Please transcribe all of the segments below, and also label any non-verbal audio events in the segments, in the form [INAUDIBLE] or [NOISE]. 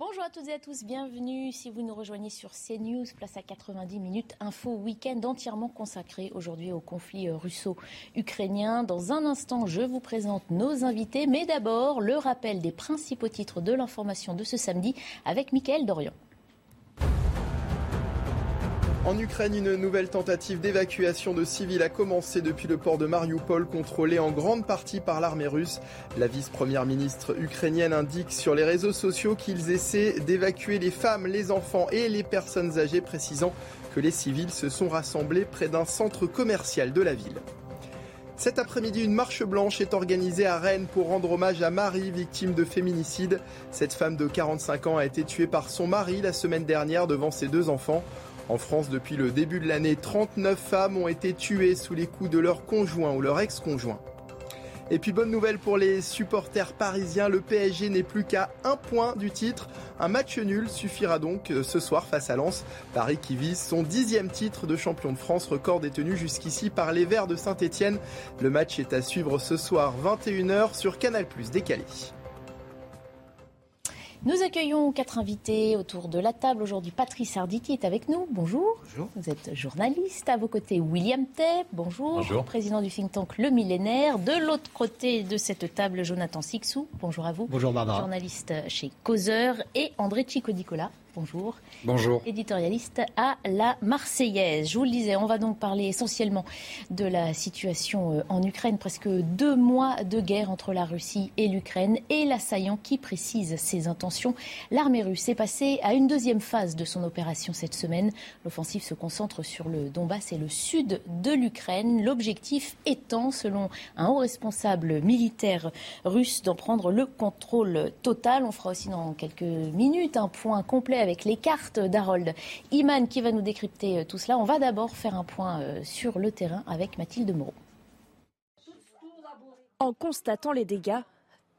Bonjour à toutes et à tous, bienvenue si vous nous rejoignez sur CNews, place à 90 minutes, info week-end entièrement consacré aujourd'hui au conflit euh, russo-ukrainien. Dans un instant, je vous présente nos invités, mais d'abord le rappel des principaux titres de l'information de ce samedi avec Mickaël Dorian. En Ukraine, une nouvelle tentative d'évacuation de civils a commencé depuis le port de Mariupol, contrôlé en grande partie par l'armée russe. La vice-première ministre ukrainienne indique sur les réseaux sociaux qu'ils essaient d'évacuer les femmes, les enfants et les personnes âgées, précisant que les civils se sont rassemblés près d'un centre commercial de la ville. Cet après-midi, une marche blanche est organisée à Rennes pour rendre hommage à Marie, victime de féminicide. Cette femme de 45 ans a été tuée par son mari la semaine dernière devant ses deux enfants. En France, depuis le début de l'année, 39 femmes ont été tuées sous les coups de leur conjoint ou leur ex-conjoint. Et puis bonne nouvelle pour les supporters parisiens, le PSG n'est plus qu'à un point du titre. Un match nul suffira donc euh, ce soir face à Lens. Paris qui vise son dixième titre de champion de France, record détenu jusqu'ici par les Verts de Saint-Etienne. Le match est à suivre ce soir 21h sur Canal décalé. Nous accueillons quatre invités autour de la table. Aujourd'hui, Patrice Arditi est avec nous. Bonjour. Bonjour. Vous êtes journaliste. À vos côtés, William Tay. Bonjour. Bonjour. Président du think tank Le Millénaire. De l'autre côté de cette table, Jonathan Sixou. Bonjour à vous. Bonjour Barbara. Journaliste chez Causeur. Et André Chico-Nicolas. Bonjour. Bonjour. Éditorialiste à la Marseillaise. Je vous le disais, on va donc parler essentiellement de la situation euh, en Ukraine. Presque deux mois de guerre entre la Russie et l'Ukraine et l'assaillant qui précise ses intentions. L'armée russe est passée à une deuxième phase de son opération cette semaine. L'offensive se concentre sur le Donbass et le sud de l'Ukraine. L'objectif étant, selon un haut responsable militaire russe, d'en prendre le contrôle total. On fera aussi dans quelques minutes un point complet avec les cartes d'Harold Iman qui va nous décrypter euh, tout cela. On va d'abord faire un point euh, sur le terrain avec Mathilde Moreau. En constatant les dégâts,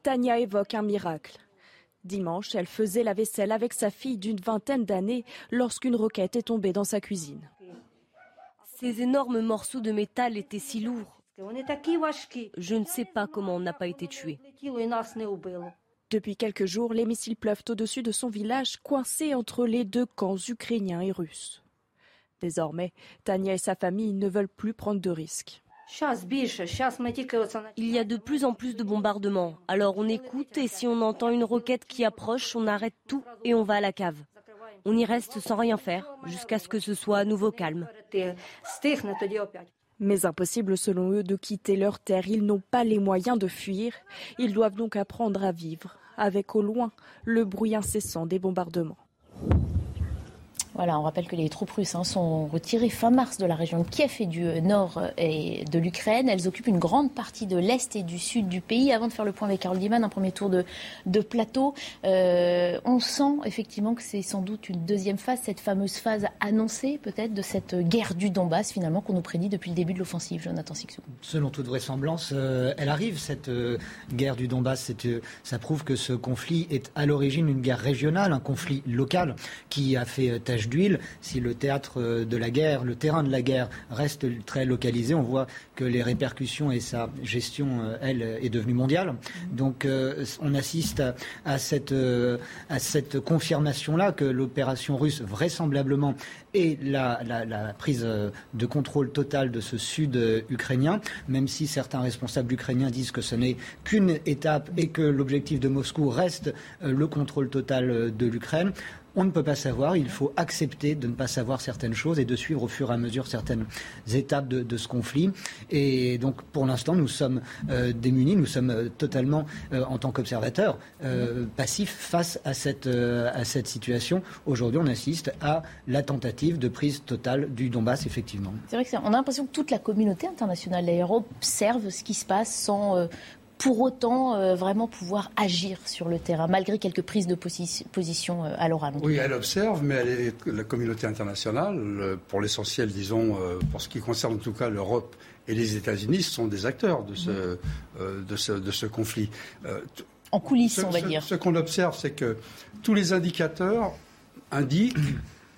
Tania évoque un miracle. Dimanche, elle faisait la vaisselle avec sa fille d'une vingtaine d'années lorsqu'une roquette est tombée dans sa cuisine. Ces énormes morceaux de métal étaient si lourds. Je ne sais pas comment on n'a pas été tué. Depuis quelques jours, les missiles pleuvent au-dessus de son village, coincé entre les deux camps ukrainiens et russes. Désormais, Tania et sa famille ne veulent plus prendre de risques. Il y a de plus en plus de bombardements. Alors on écoute et si on entend une roquette qui approche, on arrête tout et on va à la cave. On y reste sans rien faire jusqu'à ce que ce soit à nouveau calme. Mais impossible selon eux de quitter leur terre. Ils n'ont pas les moyens de fuir. Ils doivent donc apprendre à vivre avec au loin le bruit incessant des bombardements. Voilà, on rappelle que les troupes russes hein, sont retirées fin mars de la région de Kiev et du nord euh, et de l'Ukraine. Elles occupent une grande partie de l'est et du sud du pays. Avant de faire le point avec Karl Diman, un premier tour de, plateau. Euh, on sent effectivement que c'est sans doute une deuxième phase, cette fameuse phase annoncée peut-être de cette guerre du Donbass finalement qu'on nous prédit depuis le début de l'offensive. Jonathan Sixou. Selon toute vraisemblance, euh, elle arrive cette euh, guerre du Donbass. Euh, ça prouve que ce conflit est à l'origine une guerre régionale, un conflit local qui a fait d'huile. Si le théâtre euh, de la guerre, le terrain de la guerre reste très localisé, on voit que les répercussions et sa gestion, euh, elle, est devenue mondiale. Donc euh, on assiste à, cette, à cette confirmation-là que l'opération russe, vraisemblablement, et la, la, la, prise de contrôle total de ce sud ukrainien, même si certains responsables ukrainiens disent que ce n'est qu'une étape et que l'objectif de Moscou reste le contrôle total de l'Ukraine. On ne peut pas savoir. Il faut accepter de ne pas savoir certaines choses et de suivre au fur et à mesure certaines étapes de, ce conflit. Et donc, pour l'instant, nous sommes euh, démunis, nous sommes euh, totalement, euh, en tant qu'observateurs, passifs face à cette, à cette situation. Aujourd'hui, on assiste à la tentative de prise totale du Donbass, effectivement. C'est vrai qu'on a l'impression que toute la communauté internationale, d'ailleurs, observe ce qui se passe sans pour autant euh, vraiment pouvoir agir sur le terrain, malgré quelques prises de position euh, à l'oral. Oui, elle observe, mais elle est, la communauté internationale, pour l'essentiel, disons, euh, pour ce qui concerne en tout cas l'Europe et les États-Unis, sont des acteurs de ce, de ce, de ce conflit. en coulisses, on va dire. Ce qu'on observe, c'est que tous les indicateurs indiquent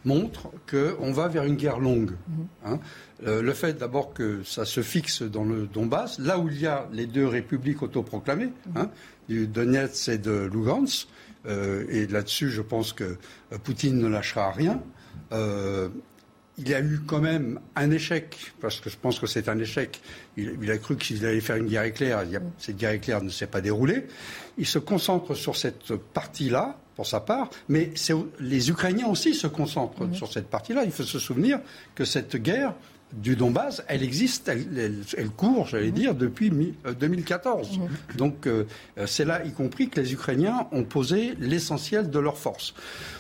montre qu'on va vers une guerre longue. Mhm. Hein. Euh, le fait d'abord que ça se fixe dans le Donbass, là où il y a les deux républiques autoproclamées, mhm. hein, du Donetsk et de Lugansk, euh, et là-dessus je pense que euh, Poutine ne lâchera rien. il y a eu quand même un échec, parce que je pense que c'est un échec. Il, a cru qu'il allait faire une guerre éclair. Mhm. cette guerre éclair ne s'est pas déroulée. Il se concentre sur cette partie-là, pour sa part, mais les Ukrainiens aussi se concentrent mhm. sur cette partie-là. Il faut se souvenir que cette guerre du Donbass, elle existe, elle, court, j'allais mhm. dire, depuis 2014. Mhm. Donc euh, c'est là, y compris, que les Ukrainiens ont posé l'essentiel de leurs forces.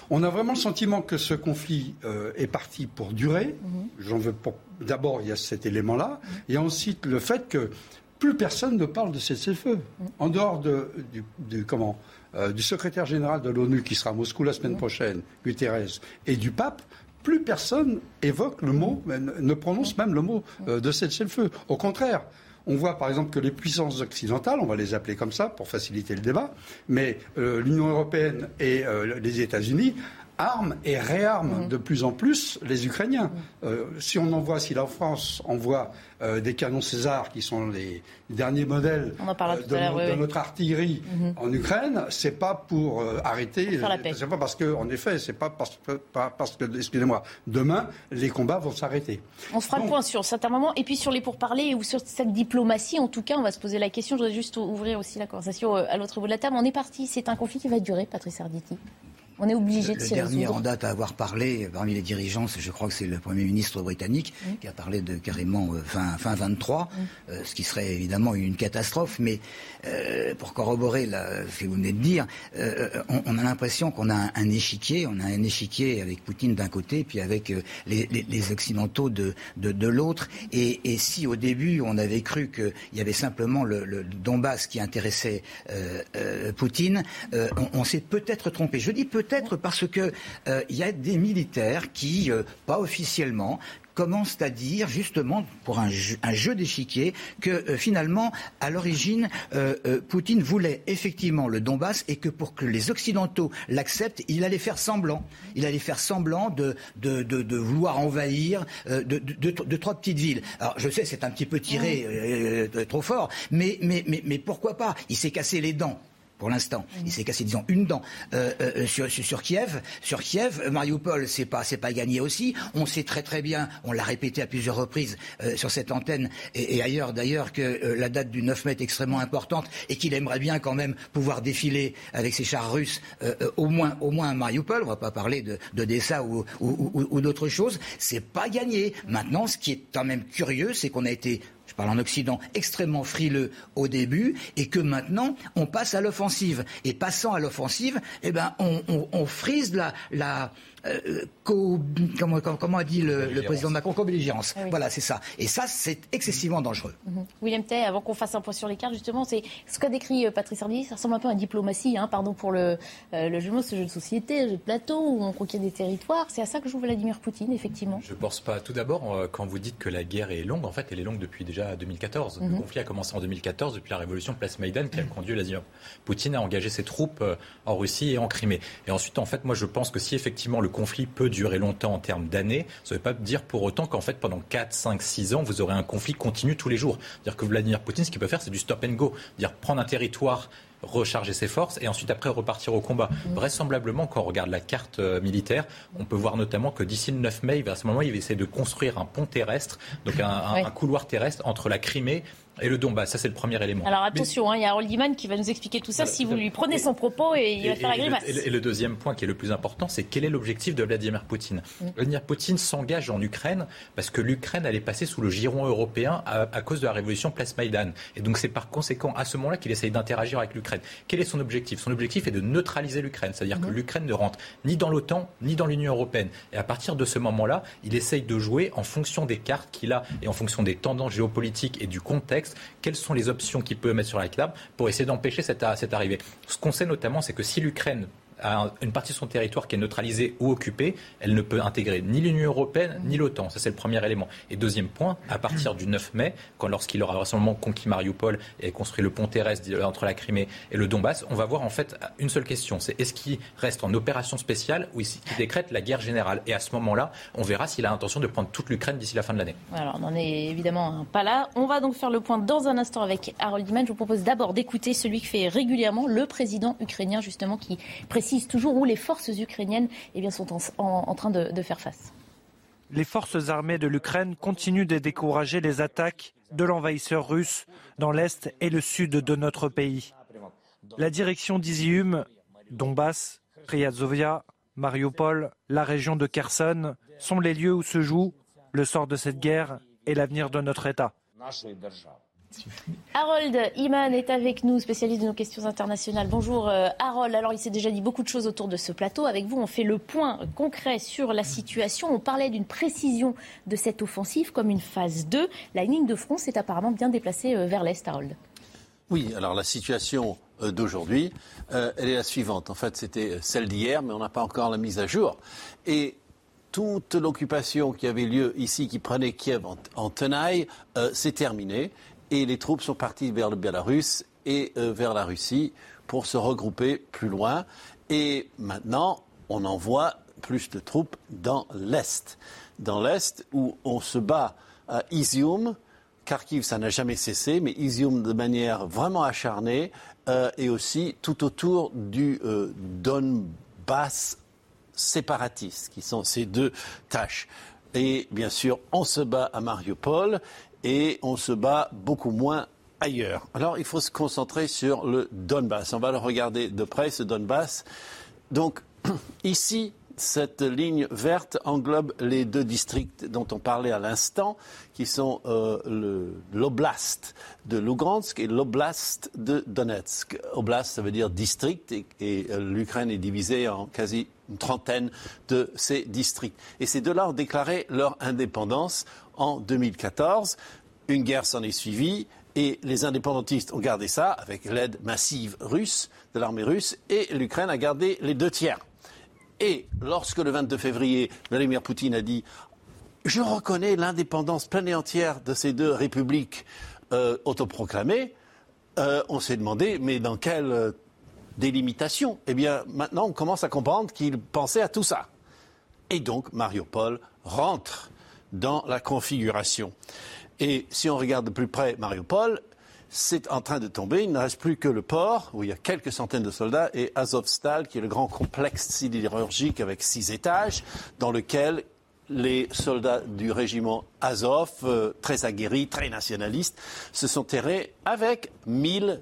On a vraiment le sentiment que ce conflit euh, est parti pour durer. J'en veux D'abord, il y a cet élément-là. A ensuite le fait que plus personne ne parle de cessez-le-feu. En dehors de, du comment euh, du secrétaire général de l'ONU qui sera à Moscou la semaine prochaine, Guterres, et du pape, plus personne évoque le mot, ne prononce même le mot euh, de cessez-le-feu. Au contraire, on voit par exemple que les puissances occidentales, on va les appeler comme ça pour faciliter le débat, mais euh, l'Union européenne et les États-Unis arment et réarment mhm. de plus en plus les Ukrainiens. Euh, si on envoie, si la France envoie euh, des canons César, qui sont les derniers modèles euh, de, notre artillerie mhm. en Ukraine, c'est pas pour arrêter. C'est pas parce que, en effet, c'est pas parce que, parce que excusez-moi, demain les combats vont s'arrêter. On se fera le point sur certains moments et puis sur les pourparlers ou sur cette diplomatie. En tout cas, on va se poser la question. Je voudrais juste ouvrir aussi la conversation à l'autre bout de la table. On est parti. C'est un conflit qui va durer, Patrice Arditi. On est obligé de Le dernier en date à avoir parlé parmi les dirigeants, je crois que c'est le Premier ministre britannique qui a parlé de carrément euh, fin, fin 23, euh, ce qui serait évidemment une catastrophe. Mais euh, pour corroborer ce que vous venez de dire, on, a l'impression qu'on a un, échiquier, on a un échiquier avec Poutine d'un côté, puis avec les, Occidentaux de, de, l'autre. Et, si au début on avait cru qu'il y avait simplement le, Donbass qui intéressait Poutine, on, on s'est peut-être trompé. Je dis peut-être peut-être parce que euh, il y a des militaires qui, euh, pas officiellement, commencent à dire justement pour un jeu, d'échiquier que euh, finalement à l'origine Poutine voulait effectivement le Donbass et que pour que les occidentaux l'acceptent il allait faire semblant. Il allait faire semblant de vouloir envahir de, trois petites villes. Alors je sais c'est un petit peu tiré trop fort mais pourquoi pas? Il s'est cassé les dents pour l'instant. Il s'est cassé, disons, une dent euh, euh, sur, sur, Kiev. Sur Kiev, Mariupol, c'est pas, c'est pas gagné aussi. On sait très très bien, on l'a répété à plusieurs reprises euh, sur cette antenne et, ailleurs d'ailleurs, que la date du 9 mai est extrêmement importante et qu'il aimerait bien quand même pouvoir défiler avec ses chars russes au moins, au moins à Mariupol. On va pas parler de, d'Odessa ou, ou, ou, ou d'autres choses. C'est pas gagné. Maintenant, ce qui est quand même curieux, c'est qu'on a été je parle en Occident, extrêmement frileux au début, et que maintenant, on passe à l'offensive. Et passant à l'offensive, eh ben, on, frise la, euh, comment, comment, a dit le, président Macron Co-belligérance. Ah voilà, c'est ça. Et ça, c'est excessivement dangereux. Mhm. William Tay, avant qu'on fasse un point sur les cartes, justement, c'est ce qu'a décrit euh, Patrice Hardy, ça ressemble un peu à une diplomatie, hein, pardon pour le, euh, le jeu ce jeu de société, le jeu de plateau, où on conquiert des territoires. C'est à ça que joue Vladimir Poutine, effectivement. Je ne pense pas. Tout d'abord, quand vous dites que la guerre est longue, en fait, elle est longue depuis déjà 2014. Le mhm. conflit a commencé en 2014, depuis la révolution Place Maïdan, qui a conduit Vladimir Poutine à engager ses troupes en Russie et en Crimée. Et ensuite, en fait, moi, je pense que si effectivement le conflit peut durer longtemps en termes d'années, ça ne veut pas dire pour autant qu'en fait, pendant 4, 5, 6 ans, vous aurez un conflit continu tous les jours. Dire que Vladimir Poutine, ce qu'il peut faire, c'est du stop and go. Dire prendre un territoire recharger ses forces et ensuite après repartir au combat. Mm. Vraisemblablement, quand on regarde la carte euh, militaire, on peut voir notamment que d'ici le 9 mai, à ce moment, il va essayer de construire un pont terrestre, donc un, couloir terrestre entre la Crimée Et le Donbass, ça c'est le premier élément. Alors attention, hein, il y a Harold Iman qui va nous expliquer tout ça si vous lui prenez son propos et il va faire la grimace. Et le, deuxième point qui est le plus important, c'est quel est l'objectif de Vladimir Poutine mm. Vladimir Poutine s'engage en Ukraine parce que l'Ukraine allait passer sous le giron européen à, cause de la révolution Place Maïdan. Et donc c'est par conséquent à ce moment-là qu'il essaye d'interagir avec l'Ukraine. Quel est son objectif? Son objectif est de neutraliser l'Ukraine, c'est-à-dire que mm. l'Ukraine ne rentre ni dans l'OTAN ni dans l'Union européenne. Et à partir de ce moment-là, il essaye de jouer en fonction des cartes qu'il a et en fonction des tendances géopolitiques et du contexte, quelles sont les options qu'il peut mettre sur la table pour essayer d'empêcher cette, cette arrivée? Ce qu'on sait notamment, c'est que si l'Ukraine une partie de son territoire qui est neutralisée ou occupée, elle ne peut intégrer ni l'Union européenne ni l'OTAN. Ça, c'est le premier élément. Et deuxième point, à partir du 9 mai, lorsqu'il aura récemment conquis Mariupol et construit le pont terrestre entre la Crimée et le Donbass, on va voir en fait une seule question. C'est est-ce qu'il reste en opération spéciale ou est-ce qu'il décrète la guerre générale? Et à ce moment-là, on verra s'il a l'intention de prendre toute l'Ukraine d'ici la fin de l'année. Alors, on n'en est évidemment pas là. On va donc faire le point dans un instant avec Harold Iman. Je vous propose d'abord d'écouter celui qui fait régulièrement le président ukrainien, justement, qui précise toujours où les forces ukrainiennes eh sont en, train de, faire face. Les forces armées de l'Ukraine continuent de décourager les attaques de l'envahisseur russe dans l'est et le sud de notre pays. La direction d'Izium, Donbass, Ryazovia, Mariupol, la région de Kherson sont les lieux où se joue le sort de cette guerre et l'avenir de notre État. [LAUGHS] Harold Iman est avec nous, spécialiste de nos questions internationales. Bonjour euh, Harold. Alors il s'est déjà dit beaucoup de choses autour de ce plateau. Avec vous, on fait le point concret sur la situation. On parlait d'une précision de cette offensive comme une phase 2. La ligne de front s'est apparemment bien déplacée euh, vers l'Est, Harold. Oui, alors la situation euh, d'aujourd'hui, elle est la suivante. En fait, c'était celle d'hier, mais on n'a pas encore la mise à jour. Et toute l'occupation qui avait lieu ici, qui prenait Kiev en, tenaille, s'est terminée et les troupes sont parties vers le Bélarus et euh, vers la Russie pour se regrouper plus loin. Et maintenant, on envoie plus de troupes dans l'Est. Dans l'Est, où on se bat à Izium. Kharkiv, ça n'a jamais cessé, mais Izium de manière vraiment acharnée, euh, et aussi tout autour du euh, Donbass séparatiste, qui sont ces deux tâches. Et bien sûr, on se bat à Mariupol et on se bat beaucoup moins ailleurs. Alors il faut se concentrer sur le Donbass. On va le regarder de près, ce Donbass. Donc [CLEARS THROAT] ici, cette ligne verte englobe les deux districts dont on parlait à l'instant, qui sont euh, l'oblast de Lugansk et l'oblast de Donetsk. Oblast, ça veut dire district, et, euh, l'Ukraine est divisée en quasi une trentaine de ces districts. Et ces deux-là ont déclaré leur indépendance en 2014. Une guerre s'en est suivie et les indépendantistes ont gardé ça avec l'aide massive russe, de l'armée russe, et l'Ukraine a gardé les deux tiers. Et lorsque le 22 février, Vladimir Poutine a dit Je reconnais l'indépendance pleine et entière de ces deux républiques euh, autoproclamées, euh, on s'est demandé Mais dans quelle euh, délimitation? Eh bien, maintenant, on commence à comprendre qu'il pensait à tout ça. Et donc, Mariupol rentre dans la configuration. Et si on regarde de plus près Mariupol, c'est en train de tomber. Il ne reste plus que le port, où il y a quelques centaines de soldats, et Azovstal, qui est le grand complexe sidérurgique avec six étages, dans lequel les soldats du régiment Azov, euh, très aguerris, très nationalistes, se sont terrés avec 1000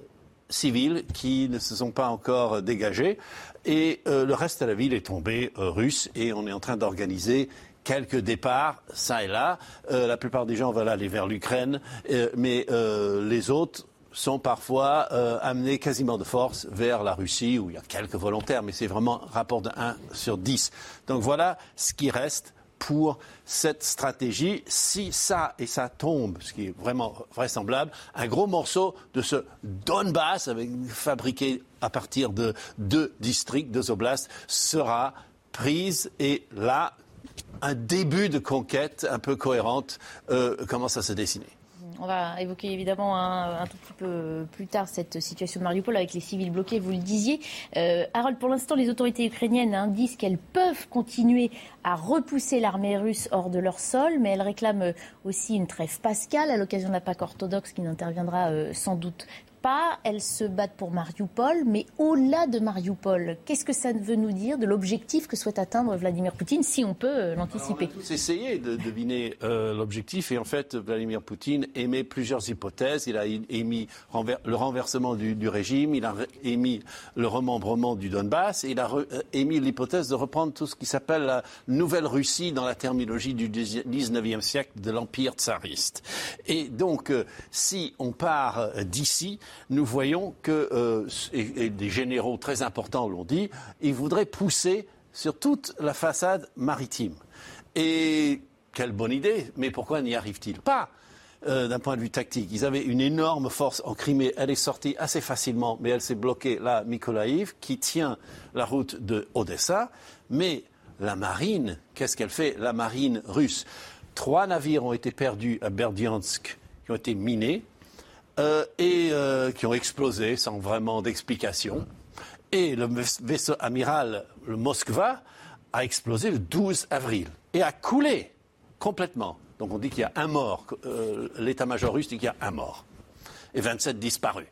civils qui ne se sont pas encore dégagés. Et euh, le reste de la ville est tombé euh, russe et on est en train d'organiser quelques départs, ça et là. Euh, la plupart des gens veulent aller vers l'Ukraine, euh, mais euh, les autres sont parfois amenés quasiment de force vers la Russie, où il y a quelques volontaires, mais c'est vraiment rapport de 1 sur 10. Donc voilà ce qui reste pour cette stratégie. Si ça et ça tombe, ce qui est vraiment vraisemblable, un gros morceau de ce Donbass, fabriqué à partir de deux districts, deux oblasts, sera prise et là, un début de conquête un peu cohérente euh, commence à se dessiner. On va évoquer évidemment un, tout petit peu plus tard cette situation de Mariupol avec les civils bloqués, vous le disiez. Euh, Harold, pour l'instant, les autorités ukrainiennes hein, disent qu'elles peuvent continuer à repousser l'armée russe hors de leur sol, mais elles réclament aussi une trêve pascale à l'occasion d'un pacte orthodoxe qui n'interviendra euh, sans doute pas. Elles se battent pour Mariupol, mais au-delà de Mariupol, qu'est-ce que ça veut nous dire de l'objectif que souhaite atteindre Vladimir Poutine, si on peut euh, l'anticiper On a tous essayé de deviner euh, l'objectif, et en fait, Vladimir Poutine émet plusieurs hypothèses. Il a émis le renversement du, régime, il a émis le remembrement du Donbass, et il a euh, émis l'hypothèse de reprendre tout ce qui s'appelle la Nouvelle Russie dans la terminologie du 19e siècle de l'Empire tsariste. Et donc, si on part d'ici, nous voyons que, euh, des généraux très importants l'ont dit, ils voudraient pousser sur toute la façade maritime. Et quelle bonne idée, mais pourquoi n'y arrivent-ils pas? Euh, d'un point de vue tactique. Ils avaient une énorme force en Crimée. Elle est sortie assez facilement, mais elle s'est bloquée là, Mykolaïv, qui tient la route de Odessa. Mais la marine, qu'est-ce qu'elle fait La marine russe? Trois navires ont été perdus à Berdiansk, qui ont été minés. Euh, et euh, qui ont explosé sans vraiment d'explication. Et le vaisseau amiral, le Moskva, a explosé le 12 avril et a coulé complètement. Donc on dit qu'il y a un mort. Euh, l'état-major russe dit qu'il y a un mort et 27 disparus.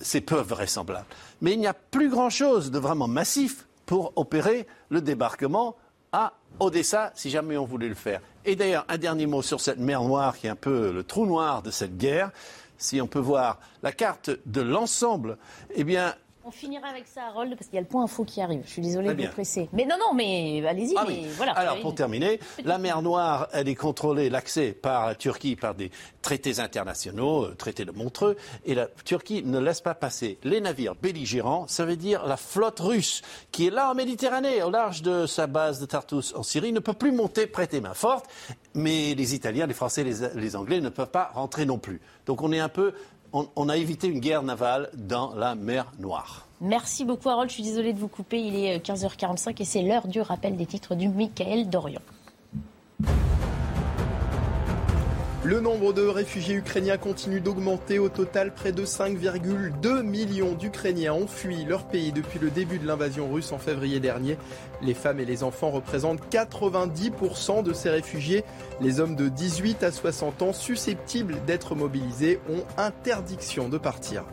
c'est peu vraisemblable. Mais il n'y a plus grand-chose de vraiment massif pour opérer le débarquement à Odessa, si jamais on voulait le faire. Et d'ailleurs, un dernier mot sur cette mer Noire, qui est un peu le trou noir de cette guerre si on peut voir la carte de l'ensemble, eh bien, on finira avec ça, Harold, parce qu'il y a le point info qui arrive. Je suis désolée de vous presser. Mais non, non, mais allez-y. Ah voilà. Alors, pour terminer, la mer Noire, elle est contrôlée, l'accès par la Turquie, par des traités internationaux, euh, traités de Montreux, et la Turquie ne laisse pas passer les navires belligérants, ça veut dire la flotte russe, qui est là en Méditerranée, au large de sa base de Tartus en Syrie, ne peut plus monter, prêter main forte, mais les Italiens, les Français, les, les Anglais ne peuvent pas rentrer non plus. Donc on est un peu on, a évité une guerre navale dans la mer Noire. Merci beaucoup Harold, je suis désolée de vous couper, il est 15h45 euh, et c'est l'heure du rappel des titres du Michael Dorian. Le nombre de réfugiés ukrainiens continue d'augmenter. Au total, près de 5,2 millions d'Ukrainiens ont fui leur pays depuis le début de l'invasion russe en février dernier. Les femmes et les enfants représentent 90% de ces réfugiés. Les hommes de 18 à 60 ans susceptibles d'être mobilisés ont interdiction de partir.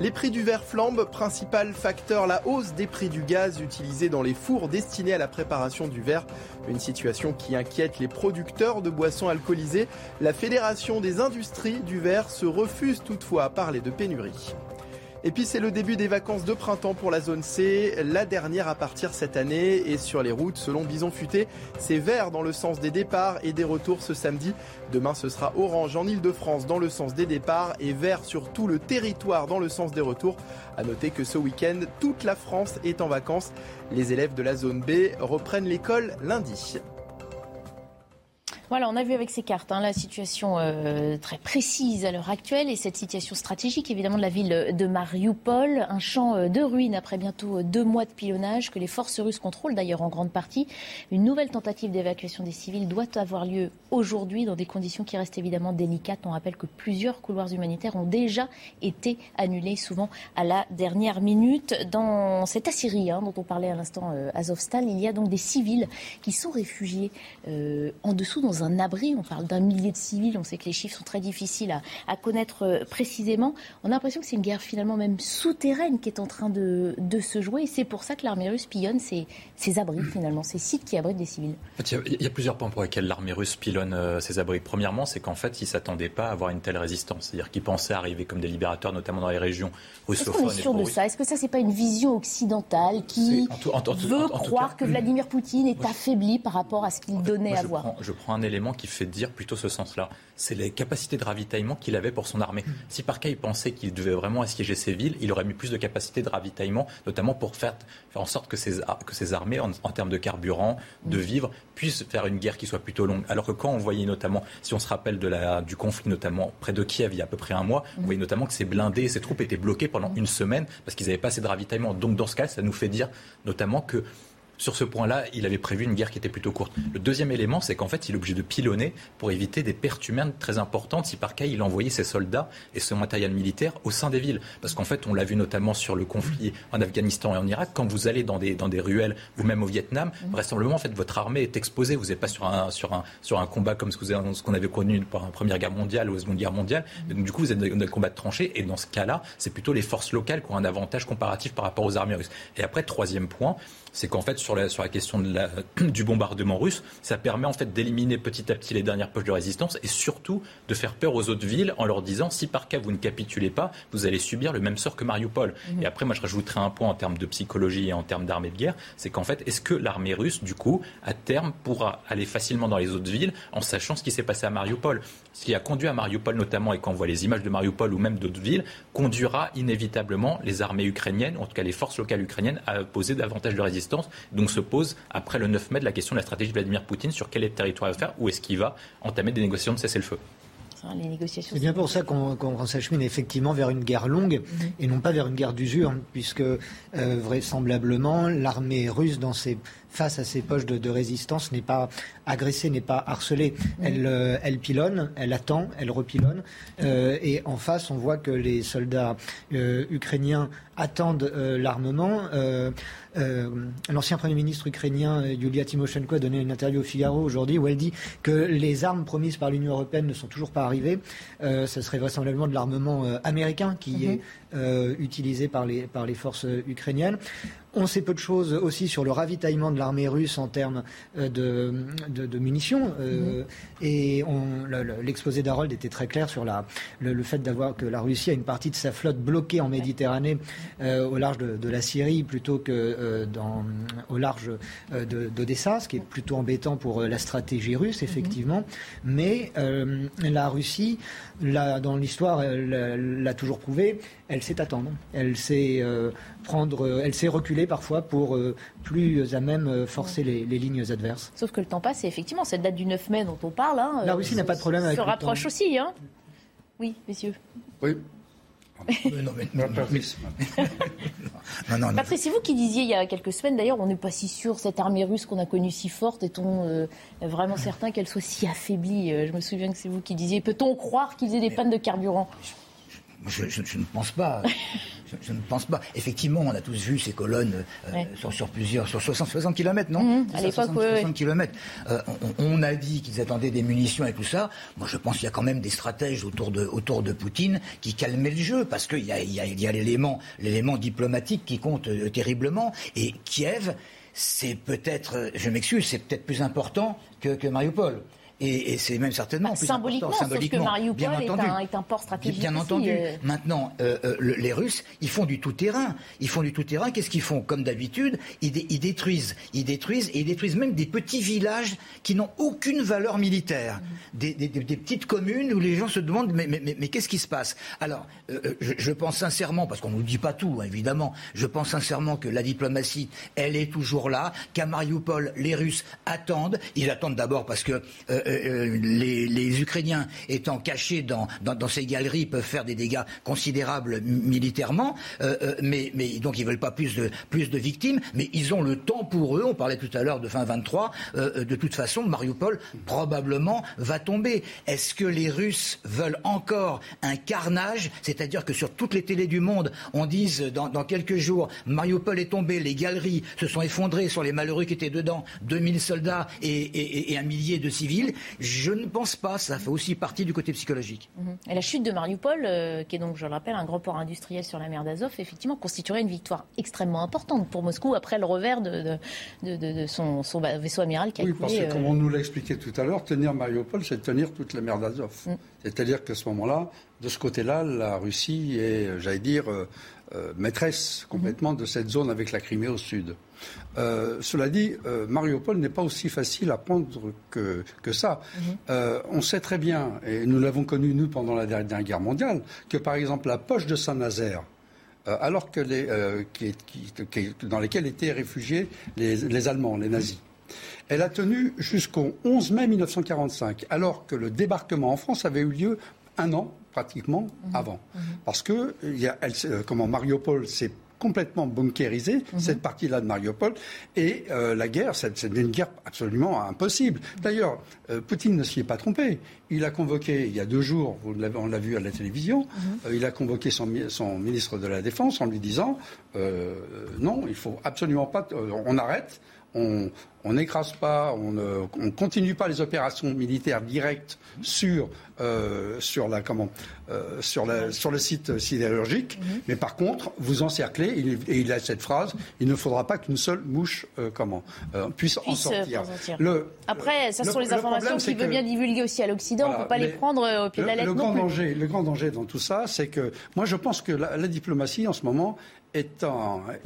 Les prix du verre flambent, principal facteur la hausse des prix du gaz utilisé dans les fours destinés à la préparation du verre. Une situation qui inquiète les producteurs de boissons alcoolisées. La Fédération des industries du verre se refuse toutefois à parler de pénurie. Et puis c'est le début des vacances de printemps pour la zone C, la dernière à partir cette année. Et sur les routes, selon Bison Futé, c'est vert dans le sens des départs et des retours ce samedi. Demain, ce sera orange en Ile-de-France dans le sens des départs et vert sur tout le territoire dans le sens des retours. À noter que ce week-end, toute la France est en vacances. Les élèves de la zone B reprennent l'école lundi. Voilà, on a vu avec ces cartes hein, la situation euh, très précise à l'heure actuelle et cette situation stratégique évidemment de la ville de Mariupol, un champ euh, de ruines après bientôt euh, deux mois de pilonnage que les forces russes contrôlent d'ailleurs en grande partie. Une nouvelle tentative d'évacuation des civils doit avoir lieu aujourd'hui dans des conditions qui restent évidemment délicates. On rappelle que plusieurs couloirs humanitaires ont déjà été annulés, souvent à la dernière minute. Dans cette Assyrie hein, dont on parlait à l'instant, Azovstal, il y a donc des civils qui sont réfugiés en dessous dans un abri. On parle d'un millier de civils. On sait que les chiffres sont très difficiles à, connaître euh, précisément. On a l'impression que c'est une guerre finalement même souterraine qui est en train de, se jouer. Et c'est pour ça que l'armée russe pillonne ces, abris finalement, ces sites qui abritent des civils. il, y a, plusieurs points pour lesquels l'armée russe pilonne euh, ces abris. Premièrement, c'est qu'en fait, ils ne s'attendaient pas à avoir une telle résistance. C'est-à-dire qu'ils pensaient arriver comme des libérateurs, notamment dans les régions russophones. Est-ce qu'on est sûr de ça? Est-ce que ça, c'est pas une vision occidentale qui veut croire que Vladimir Poutine est affaibli par rapport à ce qu'il donnait à voir? Je prends un élément qui fait dire plutôt ce sens-là. C'est les capacités de ravitaillement qu'il avait pour son armée. Si par cas il pensait qu'il devait vraiment assiéger ces villes, il aurait mis plus de capacités de ravitaillement, notamment pour faire, faire en sorte que ces, que ces armées, en, termes de carburant, de vivres, puissent faire une guerre qui soit plutôt longue. Alors que quand on voyait notamment, si on se rappelle de la, du conflit notamment près de Kiev il y a à peu près un mois, on voyait notamment que ces blindés, ces troupes étaient bloquées pendant une semaine parce qu'ils n'avaient pas assez de ravitaillement. Donc dans ce cas, ça nous fait dire notamment que sur ce point-là, il avait prévu une guerre qui était plutôt courte. Le deuxième élément, c'est qu'en fait, il est obligé de pilonner pour éviter des pertes humaines très importantes si par cas il envoyait ses soldats et son matériel militaire au sein des villes. Parce qu'en fait, on l'a vu notamment sur le conflit en Afghanistan et en Irak, quand vous allez dans des, dans des ruelles ou même au Vietnam, mmh. vraisemblablement, en fait, votre armée est exposée. Vous n'êtes pas sur un, sur, un, sur un combat comme ce qu'on avait connu par la Première Guerre mondiale ou la Seconde Guerre mondiale. Mmh. Donc, du coup, vous êtes dans un combat de tranchées et dans ce cas-là, c'est plutôt les forces locales qui ont un avantage comparatif par rapport aux armées russes. Et après, troisième point, c'est qu'en fait, sur la, sur la question de la, [CLEARS THROAT] du bombardement russe, ça permet en fait d'éliminer petit à petit les dernières poches de résistance et surtout de faire peur aux autres villes en leur disant si par cas vous ne capitulez pas, vous allez subir le même sort que Mariupol. Mhm. Et après, moi, je rajouterai un point en termes de psychologie et en termes d'armée de guerre, c'est qu'en fait, est-ce que l'armée russe, du coup, à terme, pourra aller facilement dans les autres villes en sachant ce qui s'est passé à Mariupol? Ce qui a conduit à Mariupol notamment, et quand on voit les images de Mariupol ou même d'autres villes, conduira inévitablement les armées ukrainiennes, en tout cas les forces locales ukrainiennes, à poser davantage de résistance. Donc se pose, après le 9 mai, la question de la stratégie de Vladimir Poutine sur quel est le territoire à faire, où est-ce qu'il va entamer des négociations de cessez-le-feu. C'est bien pour ça qu'on s'achemine effectivement vers une guerre longue mhm. et non pas vers une guerre d'usure, puisque euh, vraisemblablement l'armée russe, dans ses, face à ses poches de, résistance, n'est pas agressée, n'est pas harcelée. Elle, euh, elle pilonne, elle attend, elle repilonne. Euh, et en face, on voit que les soldats ukrainiens attendent l'armement. L'ancien Premier ministre ukrainien Yulia Tymoshenko a donné une interview au Figaro aujourd'hui où elle dit que les armes promises par l'Union européenne ne sont toujours pas arrivé, euh, ce serait vraisemblablement de l'armement euh, américain qui mhm. est euh, utilisé par les, par les forces ukrainiennes. On sait peu de choses aussi sur le ravitaillement de l'armée russe en termes de, de, munitions. Mhm. Et l'exposé d'Harold était très clair sur la, le, fait d'avoir que la Russie a une partie de sa flotte bloquée en Méditerranée au large de, la Syrie plutôt que dans, au large d'Odessa, ce qui est plutôt embêtant pour la stratégie russe, effectivement. Mhm. Mais la Russie, dans l'histoire, elle l'a toujours prouvé, elle sait attendre. Elle sait euh, prendre, euh, elle sait reculer parfois pour euh, plus à même forcer les, lignes adverses. Sauf que le temps passe et effectivement, cette date du 9 mai dont on parle, hein, la Russie n'a pas de problème avec se rapproche aussi. Hein. oui, messieurs. Oui, non, mais, [LAUGHS] Patrice, c'est vous qui disiez il y a quelques semaines, d'ailleurs, on n'est pas si sûr, cette armée russe qu'on a connue si forte, est-on euh, vraiment certain qu'elle soit si affaiblie euh, Je me souviens que c'est vous qui disiez, peut-on croire qu'ils aient des pannes de carburant? Je, ne pense pas. [LAUGHS] je, ne pense pas. Effectivement, on a tous vu ces colonnes euh, sur, plusieurs, sur 60, 60 km, non mmh, À l'époque, 60, km. on, a dit qu'ils attendaient des munitions et tout ça. Moi, je pense qu'il y a quand même des stratèges autour de, autour de Poutine qui calmaient le jeu, parce qu'il y a, il y a, l'élément, l'élément diplomatique qui compte euh, terriblement. Et Kiev, c'est peut-être, je m'excuse, c'est peut-être plus important que, que Mariupol. Et, c'est même certainement bah, plus symboliquement, important. Symboliquement, que Mariupol bien est, un, est, un, port stratégique. Bien entendu. Euh. Maintenant, euh, euh, les Russes, ils font du tout-terrain. Ils font du tout-terrain. Qu'est-ce qu'ils font? Comme d'habitude, ils, détruisent. Ils détruisent et ils détruisent même des petits villages qui n'ont aucune valeur militaire. Mm. Des, petites communes où les gens se demandent mais, mais, mais, qu'est-ce qui se passe? Alors, je, pense sincèrement, parce qu'on ne nous dit pas tout, hein, évidemment, je pense sincèrement que la diplomatie, elle est toujours là, qu'à Mariupol, les Russes attendent. Ils attendent d'abord parce que euh, les, Ukrainiens étant cachés dans, ces galeries peuvent faire des dégâts considérables militairement, euh, euh, mais, donc ils veulent pas plus de, plus de victimes, mais ils ont le temps pour eux. On parlait tout à l'heure de fin 23. de toute façon, Mariupol probablement va tomber. Est-ce que les Russes veulent encore un carnage, c'est-à-dire que sur toutes les télés du monde, on dise dans, quelques jours, Mariupol est tombé, les galeries se sont effondrées sur les malheureux qui étaient dedans, 2000 soldats et un millier de civils. Je ne pense pas. Ça fait aussi partie du côté psychologique. Mhm. Et la chute de Mariupol, euh, qui est donc, je le rappelle, un grand port industriel sur la mer d'Azov, effectivement, constituerait une victoire extrêmement importante pour Moscou après le revers de, de, son, vaisseau amiral qui a Oui, parce que, comme on nous l'a expliqué tout à l'heure, tenir Mariupol, c'est tenir toute la mer d'Azov. Mm. C'est-à-dire qu'à ce moment-là, de ce côté-là, la Russie est, j'allais dire, euh, euh, maîtresse complètement de cette zone avec la Crimée au sud. Euh, cela dit, Mariupol n'est pas aussi facile à prendre que, ça. On sait très bien, et nous l'avons connu nous pendant la dernière guerre mondiale, que par exemple la poche de Saint-Nazaire, dans lesquelles étaient réfugiés les, Allemands, les nazis. Elle a tenu jusqu'au 11 mai 1945, alors que le débarquement en France avait eu lieu un an pratiquement mhm. avant. Mhm. Parce que y a, comment Mariupol s'est complètement bunkérisé, mhm. cette partie-là de Mariupol. Et euh, la guerre, c'est une guerre absolument impossible. D'ailleurs, euh, Poutine ne s'y est pas trompé. Il a convoqué, il y a deux jours, on l'a vu à la télévision, mhm. il a convoqué son, son, ministre de la Défense en lui disant non, il faut absolument pas, on arrête on n'écrase pas, on ne continue pas les opérations militaires directes sur, euh, sur, la, comment, euh, sur, la, sur le site sidérurgique, mhm. mais par contre, vous encerclez, et il a cette phrase, il ne faudra pas qu'une seule mouche euh, comment, puisse, en sortir. Après, ce sont les informations qu'il veut bien divulguer aussi à l'Occident, on ne peut pas les prendre au pied de la lettre. Le, grand, Danger, le grand danger dans tout ça, c'est que moi je pense que la diplomatie en ce moment, est,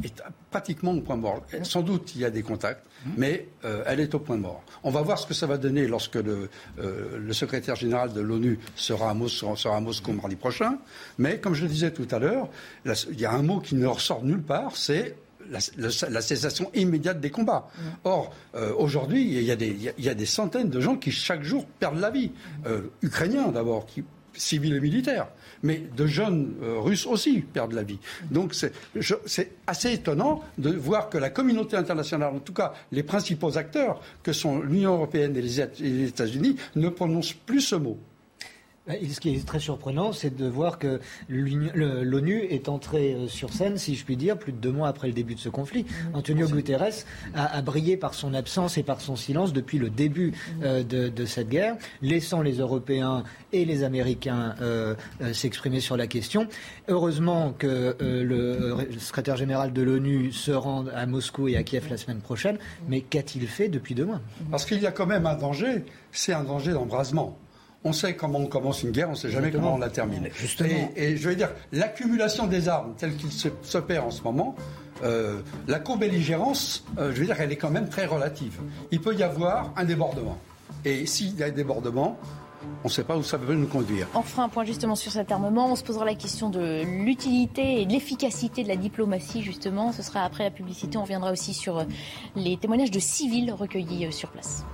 est, pratiquement au point mort. Sans doute, il y a des contacts, mmh. mais euh, elle est au point mort. On va voir ce que ça va donner lorsque le, euh, le secrétaire général de l'ONU sera, sera, à Moscou mardi prochain. Mais comme je le disais tout à l'heure, il y a un mot qui ne ressort nulle part, c'est la, la, cessation immédiate des combats. Mmh. Or, euh, aujourd'hui, il, y, a des centaines de gens qui chaque jour perdent la vie. ukrainiens d'abord, civils et militaires, mais de jeunes euh, Russes aussi perdent la vie. Donc c'est assez étonnant de voir que la communauté internationale, en tout cas les principaux acteurs, que sont l'Union européenne et les États-Unis, ne prononcent plus ce mot. Ce qui est très surprenant, c'est de voir que l'ONU est entrée euh, sur scène, si je puis dire, plus de deux mois après le début de ce conflit. Mmh. Antonio Guterres a, brillé par son absence et par son silence depuis le début mmh. euh, de, cette guerre, laissant les Européens et les Américains euh, s'exprimer sur la question. Heureusement que le secrétaire général de l'ONU se rende à Moscou et à Kiev la semaine prochaine, mmh. mais qu'a-t-il fait depuis deux mois? Parce qu'il y a quand même un danger, c'est un danger d'embrasement on sait comment on commence une guerre, on ne sait jamais comment on la termine. Et, je veux dire, l'accumulation des armes telle qu'il s'opère en ce moment, euh, la co-belligérance, euh, je veux dire, elle est quand même très relative. Il peut y avoir un débordement. Et s'il y a un débordement, on ne sait pas où ça peut nous conduire. On fera un point justement sur cet armement. On se posera la question de l'utilité et de l'efficacité de la diplomatie, justement. Ce sera après la publicité. On reviendra aussi sur les témoignages de civils recueillis euh, sur place.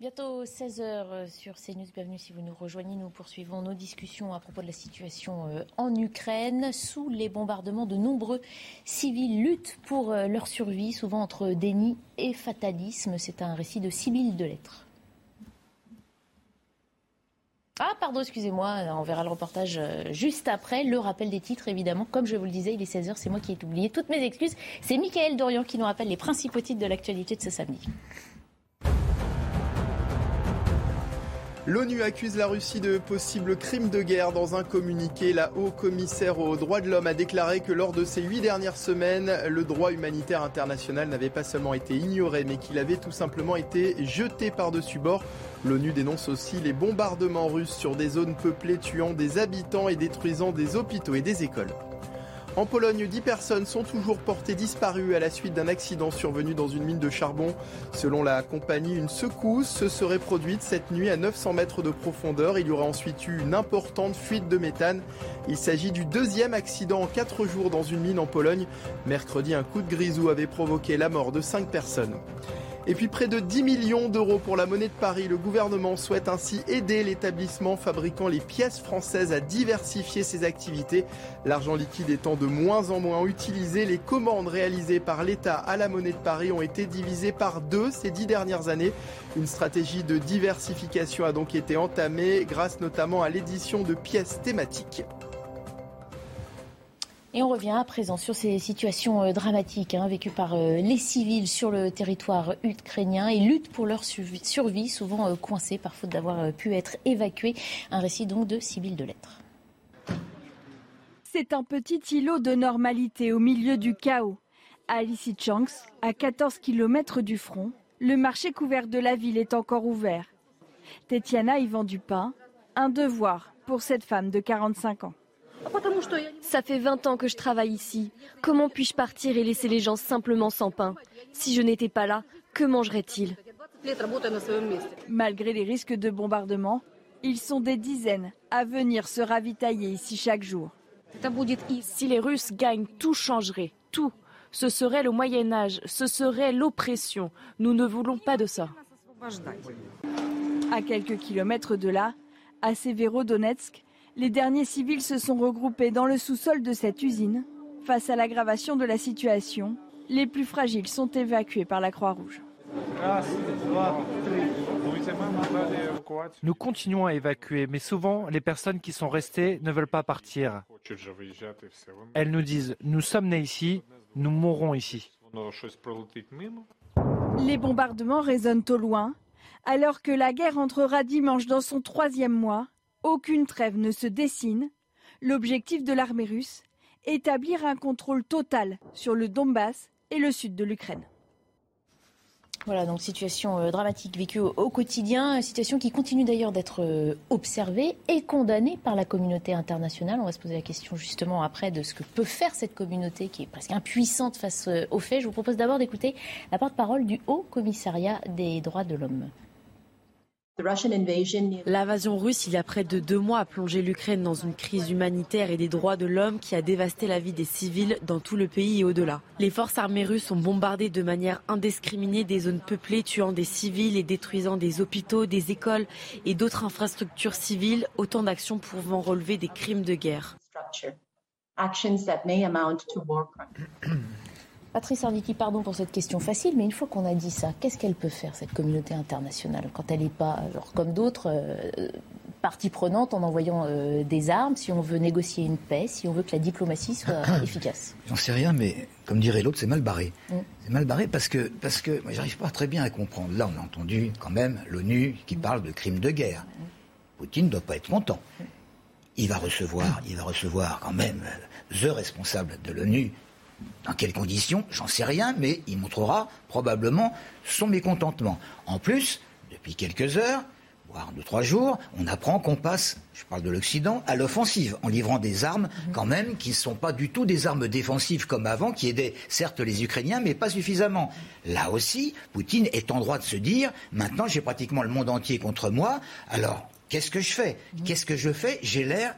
Bientôt 16h euh, sur CNews. Bienvenue si vous nous rejoignez. Nous poursuivons nos discussions à propos de la situation euh, en Ukraine. Sous les bombardements, de nombreux civils luttent pour euh, leur survie, souvent entre déni et fatalisme. C'est un récit de Sibylle de lettres. Ah, pardon, excusez-moi, on verra le reportage juste après. Le rappel des titres, évidemment. Comme je vous le disais, il est 16h, c'est moi qui ai oublié toutes mes excuses. C'est Michael Dorian qui nous rappelle les principaux titres de l'actualité de ce samedi. L'ONU accuse la Russie de possibles crimes de guerre. Dans un communiqué, la haut-commissaire aux droits de l'homme a déclaré que lors de ces huit dernières semaines, le droit humanitaire international n'avait pas seulement été ignoré, mais qu'il avait tout simplement été jeté par-dessus bord. L'ONU dénonce aussi les bombardements russes sur des zones peuplées tuant des habitants et détruisant des hôpitaux et des écoles. En Pologne, 10 personnes sont toujours portées disparues à la suite d'un accident survenu dans une mine de charbon. Selon la compagnie, une secousse se serait produite cette nuit à 900 mètres de profondeur. Il y aurait ensuite eu une importante fuite de méthane. Il s'agit du deuxième accident en 4 jours dans une mine en Pologne. Mercredi, un coup de grisou avait provoqué la mort de 5 personnes. Et puis près de 10 millions d'euros pour la monnaie de Paris. Le gouvernement souhaite ainsi aider l'établissement fabriquant les pièces françaises à diversifier ses activités. L'argent liquide étant de moins en moins utilisé, les commandes réalisées par l'État à la monnaie de Paris ont été divisées par deux ces dix dernières années. Une stratégie de diversification a donc été entamée grâce notamment à l'édition de pièces thématiques. Et on revient à présent sur ces situations euh, dramatiques hein, vécues par euh, les civils sur le territoire ukrainien et luttent pour leur survie, souvent euh, coincés par faute d'avoir pu être évacués. Un récit donc de civils de lettres. C'est un petit îlot de normalité au milieu du chaos. À Lysychansk, à 14 km du front, le marché couvert de la ville est encore ouvert. Tetiana y vend du pain, un devoir pour cette femme de 45 ans. Ça fait 20 ans que je travaille ici. Comment puis-je partir et laisser les gens simplement sans pain? Si je n'étais pas là, que mangeraient-ils Malgré les risques de bombardement, ils sont des dizaines à venir se ravitailler ici chaque jour. Si les Russes gagnent, tout changerait, tout. Ce serait le Moyen Âge, ce serait l'oppression. Nous ne voulons pas de ça. À quelques kilomètres de là, à Severodonetsk, Les derniers civils se sont regroupés dans le sous-sol de cette usine. Face à l'aggravation de la situation, les plus fragiles sont évacués par la Croix-Rouge. Nous continuons à évacuer, mais souvent les personnes qui sont restées ne veulent pas partir. Elles nous disent, nous sommes nés ici, nous mourrons ici. Les bombardements résonnent au loin. Alors que la guerre entrera dimanche dans son troisième mois, aucune trêve ne se dessine. L'objectif de l'armée russe, établir un contrôle total sur le Donbass et le sud de l'Ukraine. Voilà, donc situation euh, dramatique vécue au, quotidien, situation qui continue d'ailleurs d'être euh, observée et condamnée par la communauté internationale. On va se poser la question justement après de ce que peut faire cette communauté qui est presque impuissante face euh, aux faits. Je vous propose d'abord d'écouter la porte-parole du Haut Commissariat des droits de l'homme. L'invasion russe, il y a près de deux mois, a plongé l'Ukraine dans une crise humanitaire et des droits de l'homme qui a dévasté la vie des civils dans tout le pays et au-delà. Les forces armées russes ont bombardé de manière indiscriminée des zones peuplées, tuant des civils et détruisant des hôpitaux, des écoles et d'autres infrastructures civiles, autant d'actions pouvant relever des crimes de guerre. [CLEARS THROAT] Patrice Arditi, pardon pour cette question facile, mais une fois qu'on a dit ça, qu'est-ce qu'elle peut faire, cette communauté internationale, quand elle n'est pas, comme d'autres, euh, partie prenante en envoyant euh, des armes, si on veut négocier une paix, si on veut que la diplomatie soit [COUGHS] efficace? J'en sais rien, mais comme dirait l'autre, c'est mal barré. Mm. C'est mal barré parce que, parce que moi, j'arrive pas très bien à comprendre. Là, on a entendu quand même l'ONU qui parle de crimes de guerre. Mm. Poutine ne doit pas être content. Il va recevoir, il va recevoir quand même euh, the responsable de l'ONU dans quelles conditions J'en sais rien, mais il montrera probablement son mécontentement. En plus, depuis quelques heures, voire deux, trois jours, on apprend qu'on passe, je parle de l'Occident, à l'offensive, en livrant des armes mhm. quand même qui ne sont pas du tout des armes défensives comme avant, qui aidaient certes les Ukrainiens, mais pas suffisamment. Là aussi, Poutine est en droit de se dire, maintenant j'ai pratiquement le monde entier contre moi, alors qu'est-ce que je fais? Mhm. Qu'est-ce que je fais? J'ai l'air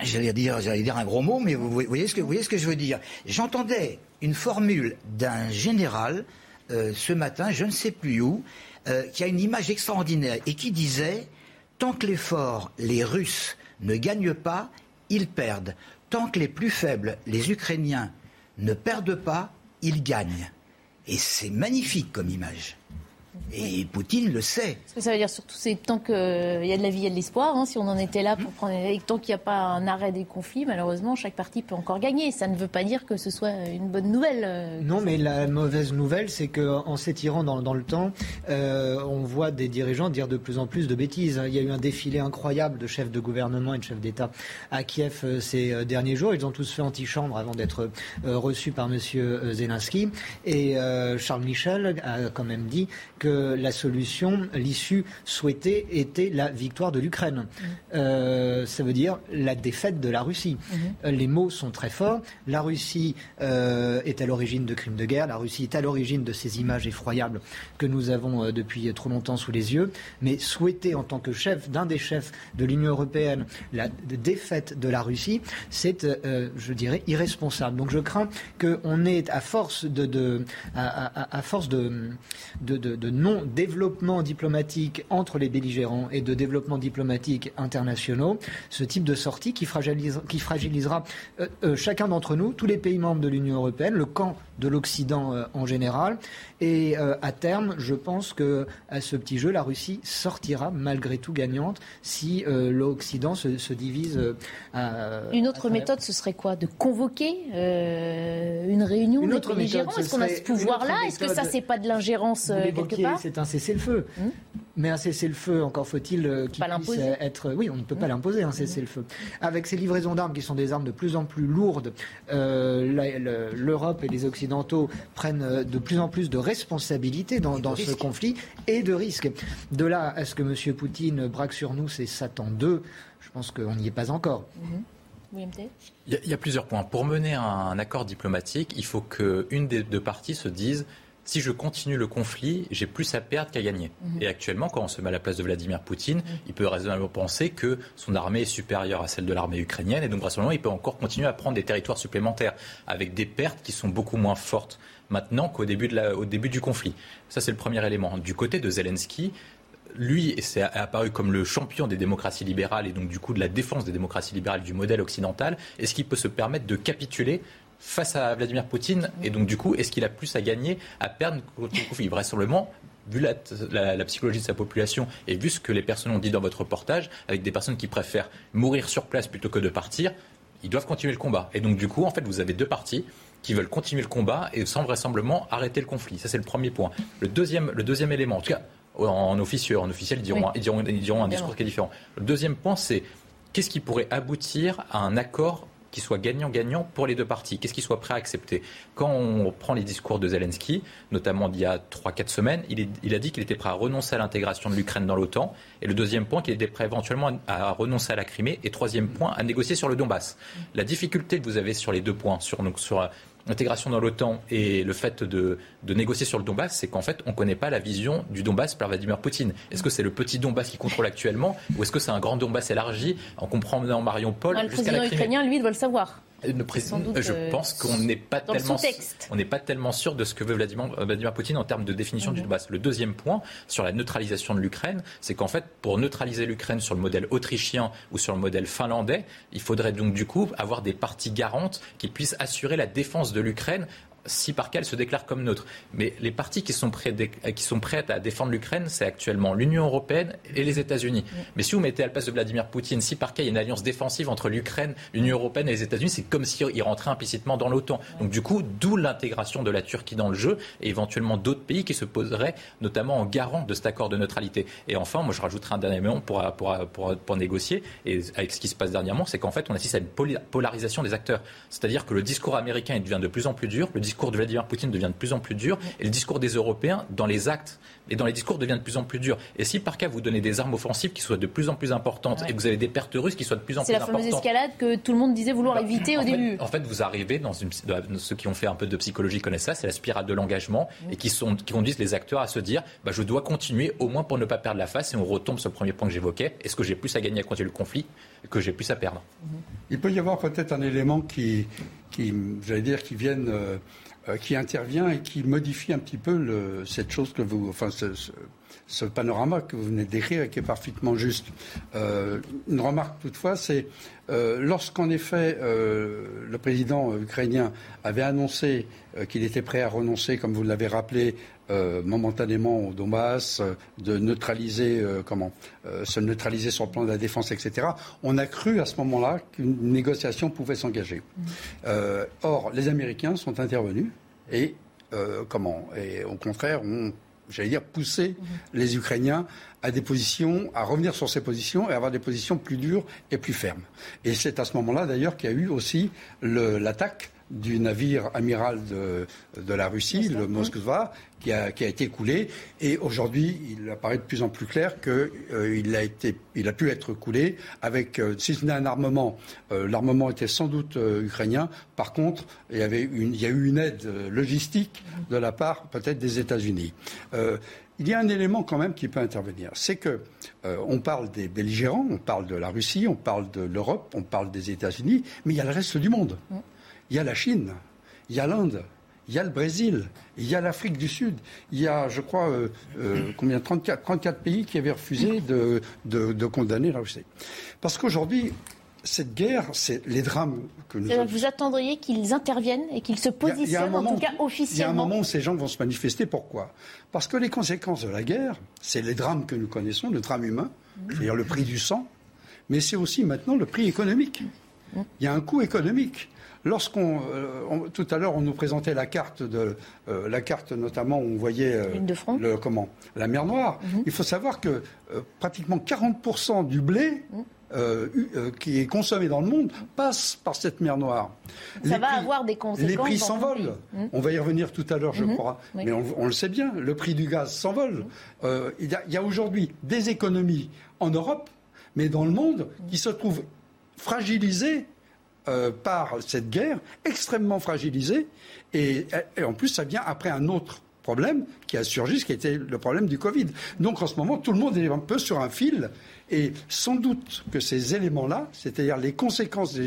J'allais dire, un gros mot, mais vous voyez ce que, vous voyez ce que je veux dire. J'entendais une formule d'un général euh, ce matin, je ne sais plus où, euh, qui a une image extraordinaire et qui disait tant que les forts, les Russes, ne gagnent pas, ils perdent. Tant que les plus faibles, les Ukrainiens, ne perdent pas, ils gagnent. Et c'est magnifique comme image. Et Poutine le sait. Ce que ça veut dire surtout, c'est tant qu'il y a de la vie, il y a de l'espoir. Hein, si on en était là pour prendre. Et tant qu'il n'y a pas un arrêt des conflits, malheureusement, chaque parti peut encore gagner. Ça ne veut pas dire que ce soit une bonne nouvelle. Euh, non, mais la mauvaise nouvelle, c'est qu'en s'étirant dans, dans, le temps, euh, on voit des dirigeants dire de plus en plus de bêtises. Il y a eu un défilé incroyable de chefs de gouvernement et de chefs d'État à Kiev euh, ces derniers jours. Ils ont tous fait antichambre avant d'être reçus par M. Zelensky. Et Charles Michel a quand même dit que la solution, l'issue souhaitée était la victoire de l'Ukraine. Mmh. Euh, ça veut dire la défaite de la Russie. Mmh. Euh, les mots sont très forts. La Russie euh, est à l'origine de crimes de guerre. La Russie est à l'origine de ces images effroyables que nous avons depuis trop longtemps sous les yeux. Mais souhaiter en tant que chef d'un des chefs de l'Union européenne la défaite de la Russie, c'est, je dirais, irresponsable. Donc je crains qu'on ait, à force de, à, force de, de, de non-développement diplomatique entre les belligérants et de développement diplomatique internationaux, ce type de sortie qui, qui fragilisera euh, euh, chacun d'entre nous, tous les pays membres de l'Union européenne, le camp de l'Occident euh, en général. Et à terme, je pense que à ce petit jeu, la Russie sortira malgré tout gagnante si l'Occident se, divise. une autre méthode, ce serait quoi? De convoquer une réunion une des belligérants? Est-ce qu'on a ce pouvoir-là? Est-ce que ça, c'est pas de l'ingérence quelque part c'est un cessez-le-feu. Hum. Mais un cessez-le-feu, encore faut-il euh, qu'il puisse être. Oui, on ne peut pas hum. l'imposer, un cessez-le-feu. Avec ces livraisons d'armes qui sont des armes de plus en plus lourdes, euh, l'Europe et les Occidentaux prennent euh, de plus en plus de responsabilités dans, ce conflit et de risques. De là à ce que M. Poutine braque sur nous, c'est Satan 2, je pense qu'on n'y est pas encore. Il y, a, plusieurs points. Pour mener un accord diplomatique, il faut qu'une des deux parties se dise si je continue le conflit, j'ai plus à perdre qu'à gagner. Mhm. Et actuellement, quand on se met à la place de Vladimir Poutine, mhm. il peut raisonnablement penser que son armée est supérieure à celle de l'armée ukrainienne, et donc vraisemblablement, il peut encore continuer à prendre des territoires supplémentaires, avec des pertes qui sont beaucoup moins fortes maintenant qu'au début, début du conflit. Ça, c'est le premier élément. Du côté de Zelensky, lui c'est apparu comme le champion des démocraties libérales et donc du coup de la défense des démocraties libérales du modèle occidental. Est-ce qu'il peut se permettre de capituler face à Vladimir Poutine Et donc du coup, est-ce qu'il a plus à gagner, à perdre contre le conflit Vraisemblablement, vu la, la, psychologie de sa population et vu ce que les personnes ont dit dans votre reportage, avec des personnes qui préfèrent mourir sur place plutôt que de partir, ils doivent continuer le combat. Et donc du coup, en fait, vous avez deux parties qui veulent continuer le combat et sans vraisemblablement arrêter le conflit. Ça, c'est le premier point. Le deuxième, le deuxième élément, en tout cas, en officieux, en officiel, ils diront, ils diront, ils diront un discours qui est différent. Le deuxième point, c'est qu'est-ce qui pourrait aboutir à un accord qui soit gagnant-gagnant pour les deux parties, qu'est-ce qui soit prêt à accepter? Quand on prend les discours de Zelensky, notamment d'il y a 3-4 semaines, il, a dit qu'il était prêt à renoncer à l'intégration de l'Ukraine dans l'OTAN, et le deuxième point, qu'il était prêt éventuellement à renoncer à la Crimée, et troisième point, à négocier sur le Donbass. La difficulté que vous avez sur les deux points, sur, sur l'intégration dans l'OTAN et le fait de, négocier sur le Donbass, c'est qu'en fait, on ne connaît pas la vision du Donbass par Vladimir Poutine. Est-ce que c'est le petit Donbass qui contrôle actuellement ou est-ce que c'est un grand Donbass élargi en comprenant Mariupol Le président ukrainien, lui, doit le savoir je euh, pense qu'on n'est pas tellement, on n'est pas tellement sûr de ce que veut Vladimir, Vladimir Poutine en termes de définition du mhm. Donbass. Le deuxième point sur la neutralisation de l'Ukraine, c'est qu'en fait, pour neutraliser l'Ukraine sur le modèle autrichien ou sur le modèle finlandais, il faudrait donc du coup avoir des parties garantes qui puissent assurer la défense de l'Ukraine si par cas elle se déclare comme neutre. Mais les partis qui sont, prêts, qui sont prêtes à défendre l'Ukraine, c'est actuellement l'Union européenne et les États-Unis. Mais si vous mettez à la place de Vladimir Poutine, si par cas il y a une alliance défensive entre l'Ukraine, l'Union européenne et les États-Unis, c'est comme s'il rentrait implicitement dans l'OTAN. Donc du coup, d'où l'intégration de la Turquie dans le jeu et éventuellement d'autres pays qui se poseraient notamment en garant de cet accord de neutralité. Et enfin, moi je rajouterai un dernier élément pour, pour, pour, pour, négocier, et avec ce qui se passe dernièrement, c'est qu'en fait on assiste à une polarisation des acteurs. C'est-à-dire que le discours américain devient de plus en plus dur, le discours de Vladimir Poutine devient de plus en plus dur et le discours des Européens dans les actes et dans les discours devient de plus en plus dur. Et si par cas vous donnez des armes offensives qui soient de plus en plus importantes et que vous avez des pertes russes qui soient de plus en plus importantes. C'est la fameuse escalade que tout le monde disait vouloir bah, éviter au début. En fait, vous arrivez dans une. Ceux qui ont fait un peu de psychologie connaissent ça, c'est la spirale de l'engagement et qui, sont, qui conduisent les acteurs à se dire bah, je dois continuer au moins pour ne pas perdre la face et on retombe sur le premier point que j'évoquais. Est-ce que j'ai plus à gagner à continuer le conflit que j'ai plus à perdre? Il peut y avoir peut-être un élément qui, qui j'allais dire, qui vienne. Euh, qui intervient et qui modifie un petit peu le, cette chose que vous, enfin, ce, ce, panorama que vous venez de décrire et qui est parfaitement juste. Euh, une remarque toutefois, c'est euh, lorsqu'en effet euh, le président ukrainien avait annoncé qu'il était prêt à renoncer, comme vous l'avez rappelé, momentanément au Donbass, de neutraliser, comment, se neutraliser sur le plan de la défense, etc. On a cru à ce moment-là qu'une négociation pouvait s'engager. Or, les Américains sont intervenus et comment, et au contraire, ont j'allais dire, pousser mmh. les Ukrainiens à des positions, à revenir sur ces positions et avoir des positions plus dures et plus fermes. Et c'est à ce moment-là, d'ailleurs, qu'il y a eu aussi l'attaque du navire amiral de, de la Russie, le Moskva, qui a, qui a, été coulé. Et aujourd'hui, il apparaît de plus en plus clair qu'il euh, a, été, il a pu être coulé avec, euh, si ce n'est un armement, euh, l'armement était sans doute ukrainien. Par contre, il y, avait une, il y a eu une aide logistique de la part peut-être des États-Unis. Il y a un élément quand même qui peut intervenir, c'est que on parle des belligérants, on parle de la Russie, on parle de l'Europe, on parle des États-Unis, mais il y a le reste du monde. Mm il y a la Chine, il y a l'Inde, il y a le Brésil, il y a l'Afrique du Sud, il y a, je crois, euh, euh, combien 34, 34 pays qui avaient refusé de, de, condamner la Russie. Parce qu'aujourd'hui, cette guerre, c'est les drames que nous. Avons... Vous attendriez qu'ils interviennent et qu'ils se positionnent, en tout cas officiellement. Il y a un moment où ces gens vont se manifester. Pourquoi? Parce que les conséquences de la guerre, c'est les drames que nous connaissons, le drame humain, c'est-à-dire le prix du sang, mais c'est aussi maintenant le prix économique. Il y a un coût économique. Lorsqu'on, euh, tout à l'heure, on nous présentait la carte de, euh, la carte notamment où on voyait euh, le, comment, la mer Noire. Mhm. Il faut savoir que pratiquement 40% du blé mhm. qui est consommé dans le monde passe par cette mer Noire. Ça va avoir des conséquences. Les prix s'envolent. Mhm. On va y revenir tout à l'heure, je crois. Mais on, le sait bien, le prix du gaz s'envole. il y a aujourd'hui des économies en Europe, mais dans le monde, qui se trouvent fragilisées euh, par cette guerre, extrêmement fragilisée, et, en plus ça vient après un autre problème qui a surgi, ce qui était le problème du Covid. Donc en ce moment, tout le monde est un peu sur un fil, et sans doute que ces éléments-là, c'est-à-dire les conséquences,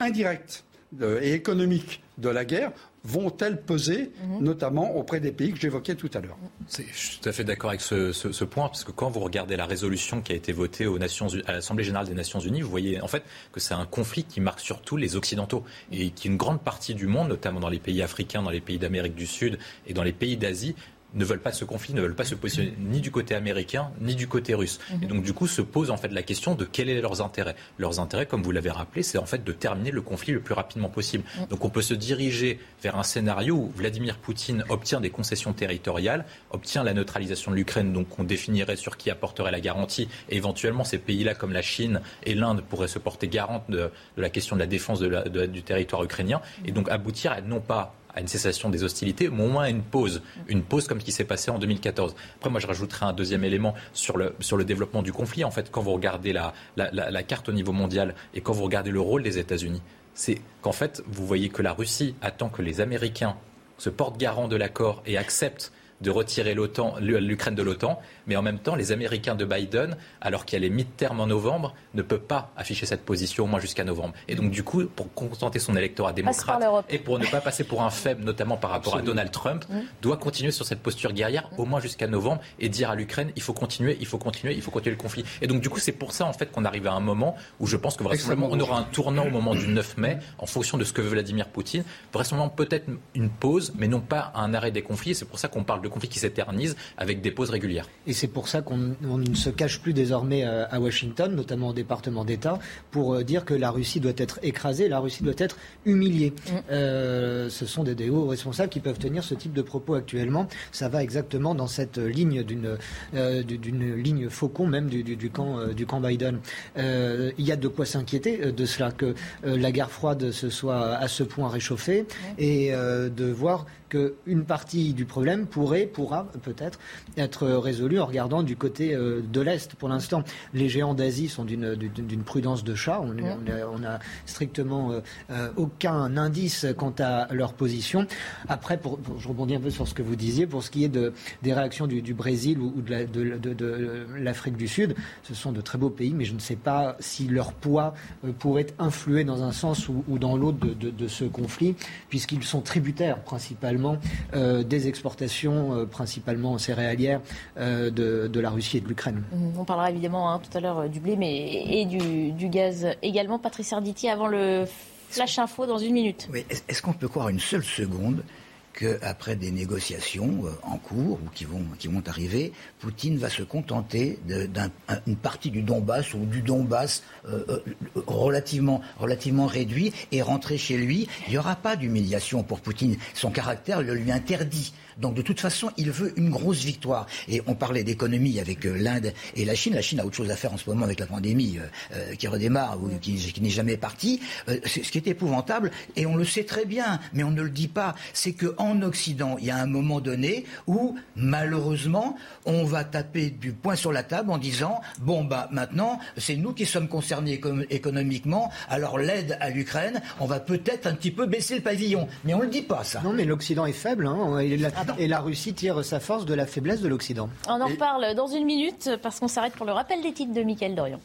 indirectes et économiques de la guerre, vont-elles peser, mhm. notamment auprès des pays que j'évoquais tout à l'heure? Je suis tout à fait d'accord avec ce, point, parce que quand vous regardez la résolution qui a été votée aux Nations, à l'Assemblée générale des Nations unies, vous voyez en fait que c'est un conflit qui marque surtout les Occidentaux et qui une grande partie du monde, notamment dans les pays africains, dans les pays d'Amérique du Sud et dans les pays d'Asie, ne veulent pas ce conflit, ne veulent pas se positionner ni du côté américain ni du côté russe. Et donc du coup se pose en fait la question de quels est leurs intérêts. Leurs intérêts, comme vous l'avez rappelé, c'est en fait de terminer le conflit le plus rapidement possible. Donc on peut se diriger vers un scénario où Vladimir Poutine obtient des concessions territoriales, obtient la neutralisation de l'Ukraine, donc on définirait sur qui apporterait la garantie, et éventuellement ces pays-là comme la Chine et l'Inde pourraient se porter garante de, la question de la défense du territoire ukrainien, et donc aboutir à non pas à une cessation des hostilités, mais au moins à une pause. Une pause comme ce qui s'est passé en 2014. Après, moi, je rajouterai un deuxième élément sur le, développement du conflit. En fait, quand vous regardez la, la, la, carte au niveau mondial et quand vous regardez le rôle des États-Unis, c'est qu'en fait, vous voyez que la Russie attend que les Américains se portent garant de l'accord et acceptent de retirer l'Ukraine de l'OTAN, mais en même temps, les Américains de Biden, alors qu'il y a les mi-termes en novembre, ne peuvent pas afficher cette position au moins jusqu'à novembre. Et donc, du coup, pour contenter son électorat démocrate et pour ne pas passer pour un faible, notamment par rapport à Donald Trump, mmh. doit continuer sur cette posture guerrière au moins jusqu'à novembre et dire à l'Ukraine il faut continuer, il faut continuer, il faut continuer le conflit. Et donc, du coup, c'est pour ça en fait qu'on arrive à un moment où je pense que vraisemblablement on aura un tournant au moment du 9 mai en fonction de ce que veut Vladimir Poutine. Vraisemblablement peut-être une pause, mais non pas un arrêt des conflits. C'est pour ça qu'on parle de conflits qui s'éternisent avec des pauses régulières. Et c'est pour ça qu'on ne se cache plus désormais euh, à Washington, notamment au département d'État, pour euh, dire que la Russie doit être écrasée, la Russie doit être humiliée. Mm. Euh, ce sont des, hauts responsables qui peuvent tenir ce type de propos actuellement. Ça va exactement dans cette ligne d'une ligne faucon même du, du, camp du camp Biden. il y a de quoi s'inquiéter de cela que la guerre froide se soit à ce point réchauffée et de voir qu'une partie du problème pourrait, pourra peut-être être résolue en regardant du côté euh, de l'Est. Pour l'instant, les géants d'Asie sont d'une prudence de chat. On n'a strictement euh, euh, aucun indice quant à leur position. Après, pour, je rebondis un peu sur ce que vous disiez, pour ce qui est de, des réactions du, Brésil ou, de l'Afrique du Sud, ce sont de très beaux pays, mais je ne sais pas si leur poids pourrait influer dans un sens ou, ou dans l'autre de, ce conflit, puisqu'ils sont tributaires principalement euh, des exportations euh, principalement céréalières euh, de, la Russie et de l'Ukraine. On parlera évidemment hein, tout à l'heure du blé mais, et du, gaz également. Patrice Arditi, avant le flash info dans une minute. Est-ce qu'on peut croire une seule seconde qu'après des négociations en cours ou qui vont, arriver, Poutine va se contenter d'une partie du Donbass ou du Donbass relativement, relativement réduit et rentrer chez lui. Il n'y aura pas d'humiliation pour Poutine. Son caractère le lui interdit. Donc de toute façon, il veut une grosse victoire. Et on parlait d'économie avec euh, l'Inde et la Chine. La Chine a autre chose à faire en ce moment avec la pandémie euh, euh, qui redémarre ou qui, n'est jamais partie. ce qui est épouvantable, et on le sait très bien, mais on ne le dit pas, c'est qu'en Occident, il y a un moment donné où, malheureusement, on va taper du poing sur la table en disant, bon, bah maintenant, c'est nous qui sommes concernés économiquement, alors l'aide à l'Ukraine, on va peut-être un petit peu baisser le pavillon. Mais on ne le dit pas, ça. Non, mais l'Occident est faible. Hein. Et la Russie tire sa force de la faiblesse de l'Occident. On en reparle dans une minute parce qu'on s'arrête pour le rappel des titres de Mickaël Dorian.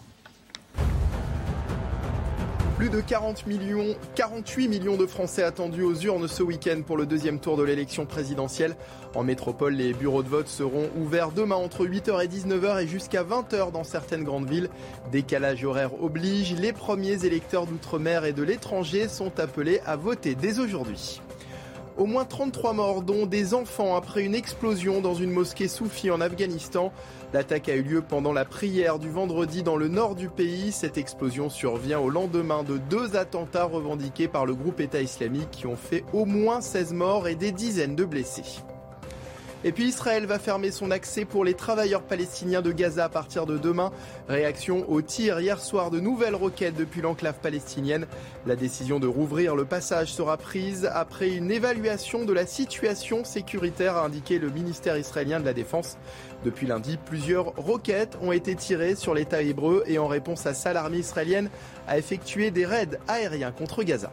Plus de 40 millions, 48 millions de Français attendus aux urnes ce week-end pour le deuxième tour de l'élection présidentielle. En métropole, les bureaux de vote seront ouverts demain entre 8h et 19h et jusqu'à 20h dans certaines grandes villes. Décalage horaire oblige, les premiers électeurs d'outre-mer et de l'étranger sont appelés à voter dès aujourd'hui. Au moins 33 morts, dont des enfants, après une explosion dans une mosquée soufie en Afghanistan. L'attaque a eu lieu pendant la prière du vendredi dans le nord du pays. Cette explosion survient au lendemain de deux attentats revendiqués par le groupe État islamique qui ont fait au moins 16 morts et des dizaines de blessés. Et puis Israël va fermer son accès pour les travailleurs palestiniens de Gaza à partir de demain. Réaction au tir hier soir de nouvelles roquettes depuis l'enclave palestinienne. La décision de rouvrir le passage sera prise après une évaluation de la situation sécuritaire, a indiqué le ministère israélien de la Défense. Depuis lundi, plusieurs roquettes ont été tirées sur l'État hébreu et en réponse à ça, l'armée israélienne a effectué des raids aériens contre Gaza.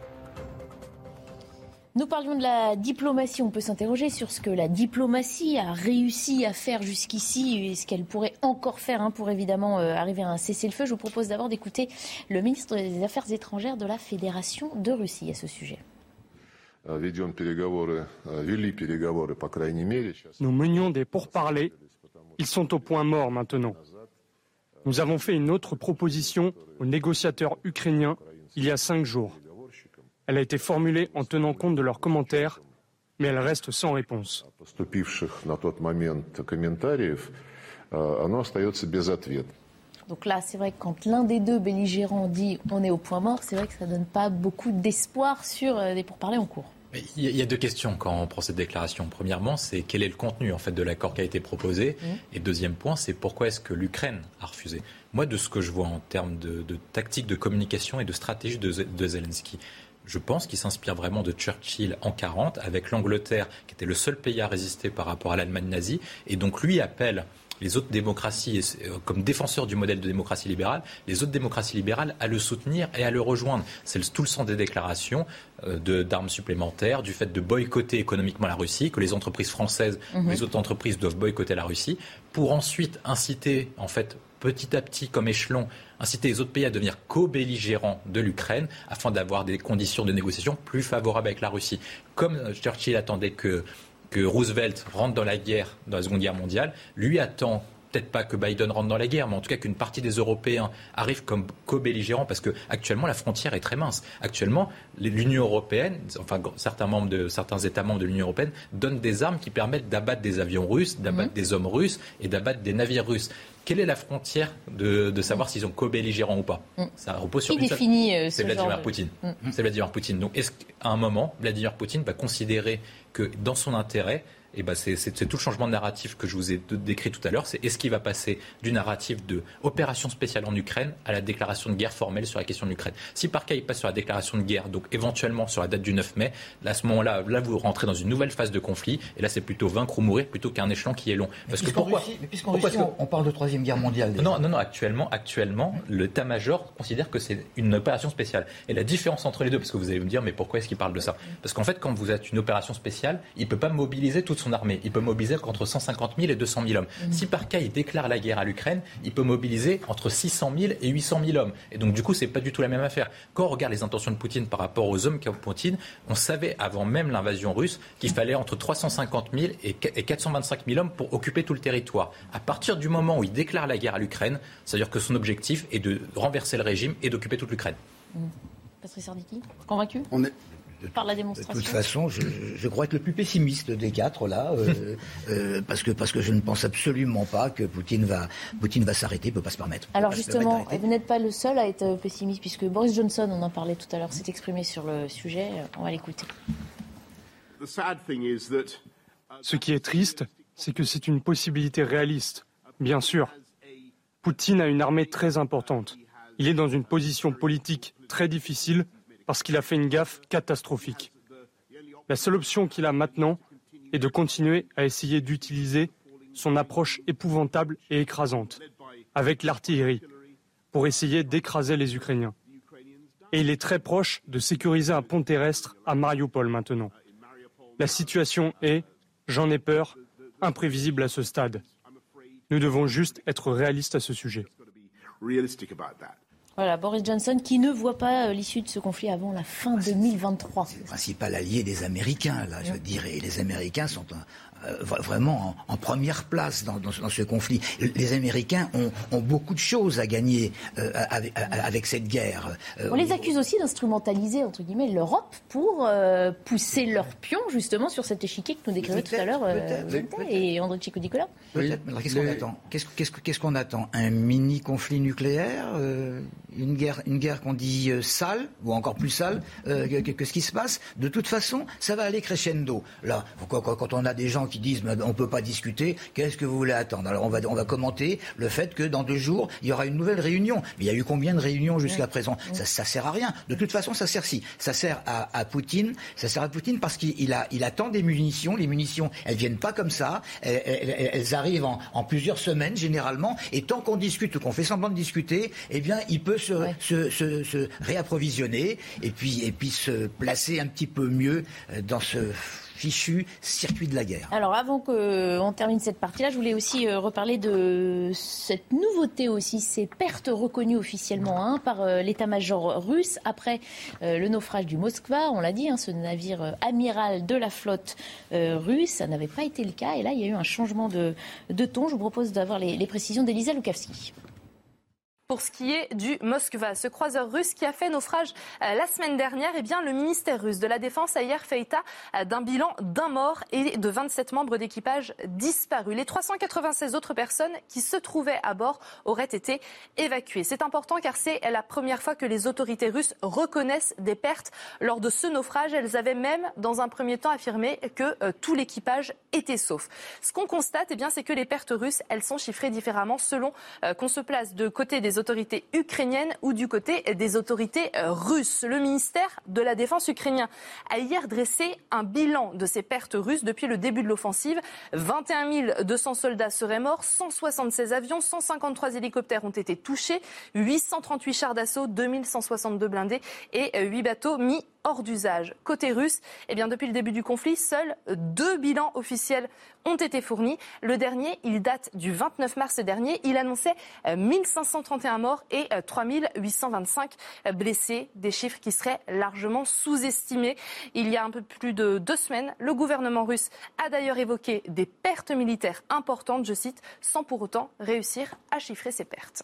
Nous parlions de la diplomatie. On peut s'interroger sur ce que la diplomatie a réussi à faire jusqu'ici et ce qu'elle pourrait encore faire hein, pour évidemment euh, arriver à un cessez-le-feu. Je vous propose d'abord d'écouter le ministre des Affaires étrangères de la Fédération de Russie à ce sujet. Nous menions des pourparlers. Ils sont au point mort maintenant. Nous avons fait une autre proposition aux négociateurs ukrainiens il y a cinq jours. Elle a été formulée en tenant compte de leurs commentaires, mais elle reste sans réponse. Donc là, c'est vrai que quand l'un des deux belligérants dit on est au point mort, c'est vrai que ça ne donne pas beaucoup d'espoir sur euh, des pourparlers en cours. Il y a deux questions quand on prend cette déclaration. Premièrement, c'est quel est le contenu en fait de l'accord qui a été proposé, mmh. et deuxième point, c'est pourquoi est-ce que l'Ukraine a refusé? Moi, de ce que je vois en termes de, tactique de communication et de stratégie de, de Zelensky, je pense qu'il s'inspire vraiment de Churchill en 40, avec l'Angleterre qui était le seul pays à résister par rapport à l'Allemagne nazie, et donc lui appelle les autres démocraties, euh, comme défenseur du modèle de démocratie libérale, les autres démocraties libérales à le soutenir et à le rejoindre. C'est tout le sens des déclarations euh, d'armes supplémentaires, du fait de boycotter économiquement la Russie, que les entreprises françaises, mhm. les autres entreprises doivent boycotter la Russie, pour ensuite inciter, en fait, petit à petit, comme échelon, inciter les autres pays à devenir co-belligérants de l'Ukraine afin d'avoir des conditions de négociation plus favorables avec la Russie. Comme euh, Churchill attendait que que Roosevelt rentre dans la guerre, dans la Seconde Guerre mondiale, lui attend peut-être pas que Biden rentre dans la guerre, mais en tout cas qu'une partie des Européens arrivent comme co-belligérants, parce que actuellement la frontière est très mince. Actuellement, l'Union européenne, enfin certains membres de certains États membres de l'Union européenne donnent des armes qui permettent d'abattre des avions russes, d'abattre mhm. des hommes russes et d'abattre des navires russes. Quelle est la frontière de, savoir mhm. s'ils sont co-belligérants ou pas mhm. Ça repose sur une définit euh, C'est Vladimir Poutine. C'est Vladimir Poutine. Donc, est-ce qu'à un moment, Vladimir Poutine va considérer que dans son intérêt, et ben c'est tout le changement de narratif que je vous ai décrit tout à l'heure. C'est est-ce qu'il va passer du narratif de opération spéciale en Ukraine à la déclaration de guerre formelle sur la question de l'Ukraine? Si par cas il passe sur la déclaration de guerre, donc éventuellement sur la date du 9 mai, là, à ce moment-là, là vous rentrez dans une nouvelle phase de conflit. Et là c'est plutôt vaincre ou mourir plutôt qu'un échelon qui est long. Parce que pourquoi Russie, Mais puisqu'en Russie, on parle de troisième guerre mondiale. Non, non, non. Actuellement, actuellement, l'état-major considère que c'est une opération spéciale. Et la différence entre les deux, parce que vous allez me dire, mais pourquoi est-ce qu'il parle de ça? Parce qu'en fait, quand vous êtes une opération spéciale, il peut pas mobiliser toute son armée. Il peut mobiliser qu'entre 150 000 et 200 000 hommes. Mhm. Si par cas il déclare la guerre à l'Ukraine, il peut mobiliser entre 600 000 et 800 000 hommes. Et donc du coup, c'est pas du tout la même affaire. Quand on regarde les intentions de Poutine par rapport aux hommes qu'a Poutine, on savait avant même l'invasion russe qu'il fallait entre 350 000 et 425 000 hommes pour occuper tout le territoire. À partir du moment où il déclare la guerre à l'Ukraine, c'est-à-dire que son objectif est de renverser le régime et d'occuper toute l'Ukraine. Mmh. Patrice Arditi, convaincu? On est, par la démonstration De toute façon, je, crois être le plus pessimiste des quatre là, euh, [LAUGHS] euh, parce que parce que je ne pense absolument pas que Poutine va Poutine va s'arrêter, il peut pas se permettre. Alors justement, vous n'êtes pas le seul à être pessimiste, puisque Boris Johnson, on en parlait tout à l'heure, s'est exprimé sur le sujet. On va l'écouter. Ce qui est triste, c'est que c'est une possibilité réaliste, bien sûr. Poutine a une armée très importante. Il est dans une position politique très difficile parce qu'il a fait une gaffe catastrophique. La seule option qu'il a maintenant est de continuer à essayer d'utiliser son approche épouvantable et écrasante avec l'artillerie pour essayer d'écraser les Ukrainiens. Et il est très proche de sécuriser un pont terrestre à Mariupol maintenant. La situation est, j'en ai peur, imprévisible à ce stade. Nous devons juste être réalistes à ce sujet. Voilà, Boris Johnson qui ne voit pas euh, l'issue de ce conflit avant la fin 2023. C'est le principal allié des Américains, là, je dirais. Les Américains sont un, vraiment en, première place dans, ce conflit. Les Américains ont, beaucoup de choses à gagner euh, avec, cette guerre. Euh, On les accuse aussi d'instrumentaliser entre guillemets l'Europe pour pousser leur pion justement sur cet échiquier que nous décrivait tout à l'heure et André Chico Nicolas. Qu'est-ce qu'on attend? Qu'est-ce qu'on attend? Un mini conflit nucléaire une guerre, une guerre qu'on dit sale ou encore plus sale que, ce qui se passe? De toute façon, ça va aller crescendo. Là, quand on a des gens qui disent on ne peut pas discuter, qu'est-ce que vous voulez attendre? Alors on va, on va commenter le fait que dans deux jours, il y aura une nouvelle réunion. Mais il y a eu combien de réunions jusqu'à présent? Ça ne sert à rien. De toute façon, ça sert si. Ça sert à, Poutine. Ça sert à Poutine parce qu'il a, il attend des munitions. Les munitions, elles viennent pas comme ça. Elles, arrivent en, plusieurs semaines généralement. Et tant qu'on discute ou qu'on fait semblant de discuter, eh bien, il peut se, se, se, se réapprovisionner et puis, et puis se placer un petit peu mieux dans ce fichu circuit de la guerre. Alors avant qu'on termine cette partie-là, je voulais aussi euh, reparler de cette nouveauté aussi, ces pertes reconnues officiellement hein, par euh, l'état-major russe après euh, le naufrage du Moskva. On l'a dit, hein, ce navire amiral de la flotte russe, ça n'avait pas été le cas. Et là, il y a eu un changement de, ton. Je vous propose d'avoir les, les précisions d'Elisa Lukavski pour ce qui est du Moskva. Ce croiseur russe qui a fait naufrage euh, la semaine dernière, eh bien, le ministère russe de la Défense a hier fait état euh, d'un bilan d'un mort et de 27 membres d'équipage disparus. Les 396 autres personnes qui se trouvaient à bord auraient été évacuées. C'est important car c'est la première fois que les autorités russes reconnaissent des pertes lors de ce naufrage. Elles avaient même, dans un premier temps, affirmé que euh, tout l'équipage était sauf. Ce qu'on constate, eh bien, c'est que les pertes russes, elles sont chiffrées différemment selon qu'on se place de côté des autorités ukrainiennes ou du côté des autorités euh, russes. Le ministère de la Défense ukrainien a hier dressé un bilan de ces pertes russes depuis le début de l'offensive. 21 200 soldats seraient morts, 176 avions, 153 hélicoptères ont été touchés, 838 chars d'assaut, 2162 blindés et 8 bateaux mis hors d'usage. Côté russe, eh bien, depuis le début du conflit, seuls deux bilans officiels ont été fournis. Le dernier, il date du 29 mars dernier. Il annonçait 1531 euh, morts et 3825 euh, blessés, des chiffres qui seraient largement sous-estimés. Il y a un peu plus de deux semaines, le gouvernement russe a d'ailleurs évoqué des pertes militaires importantes, je cite, sans pour autant réussir à chiffrer ces pertes.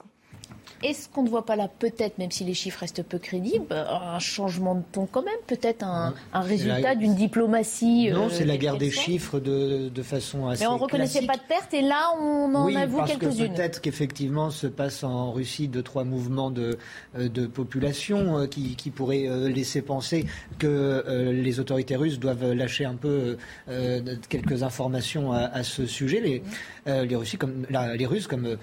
Est-ce qu'on ne voit pas là, peut-être, même si les chiffres restent peu crédibles, un changement de ton quand même Peut-être un, résultat d'une diplomatie Non, c'est la euh, guerre des chiffres de, de, façon assez. Mais on ne reconnaissait pas de pertes et là, on en avoue quelques-unes. Peut-être qu'effectivement se passe en Russie deux, trois mouvements de, euh, de population euh, qui, qui, pourraient laisser penser que les autorités russes doivent lâcher un peu quelques informations à, ce sujet. Les, les, Russes, comme, les Russes, comme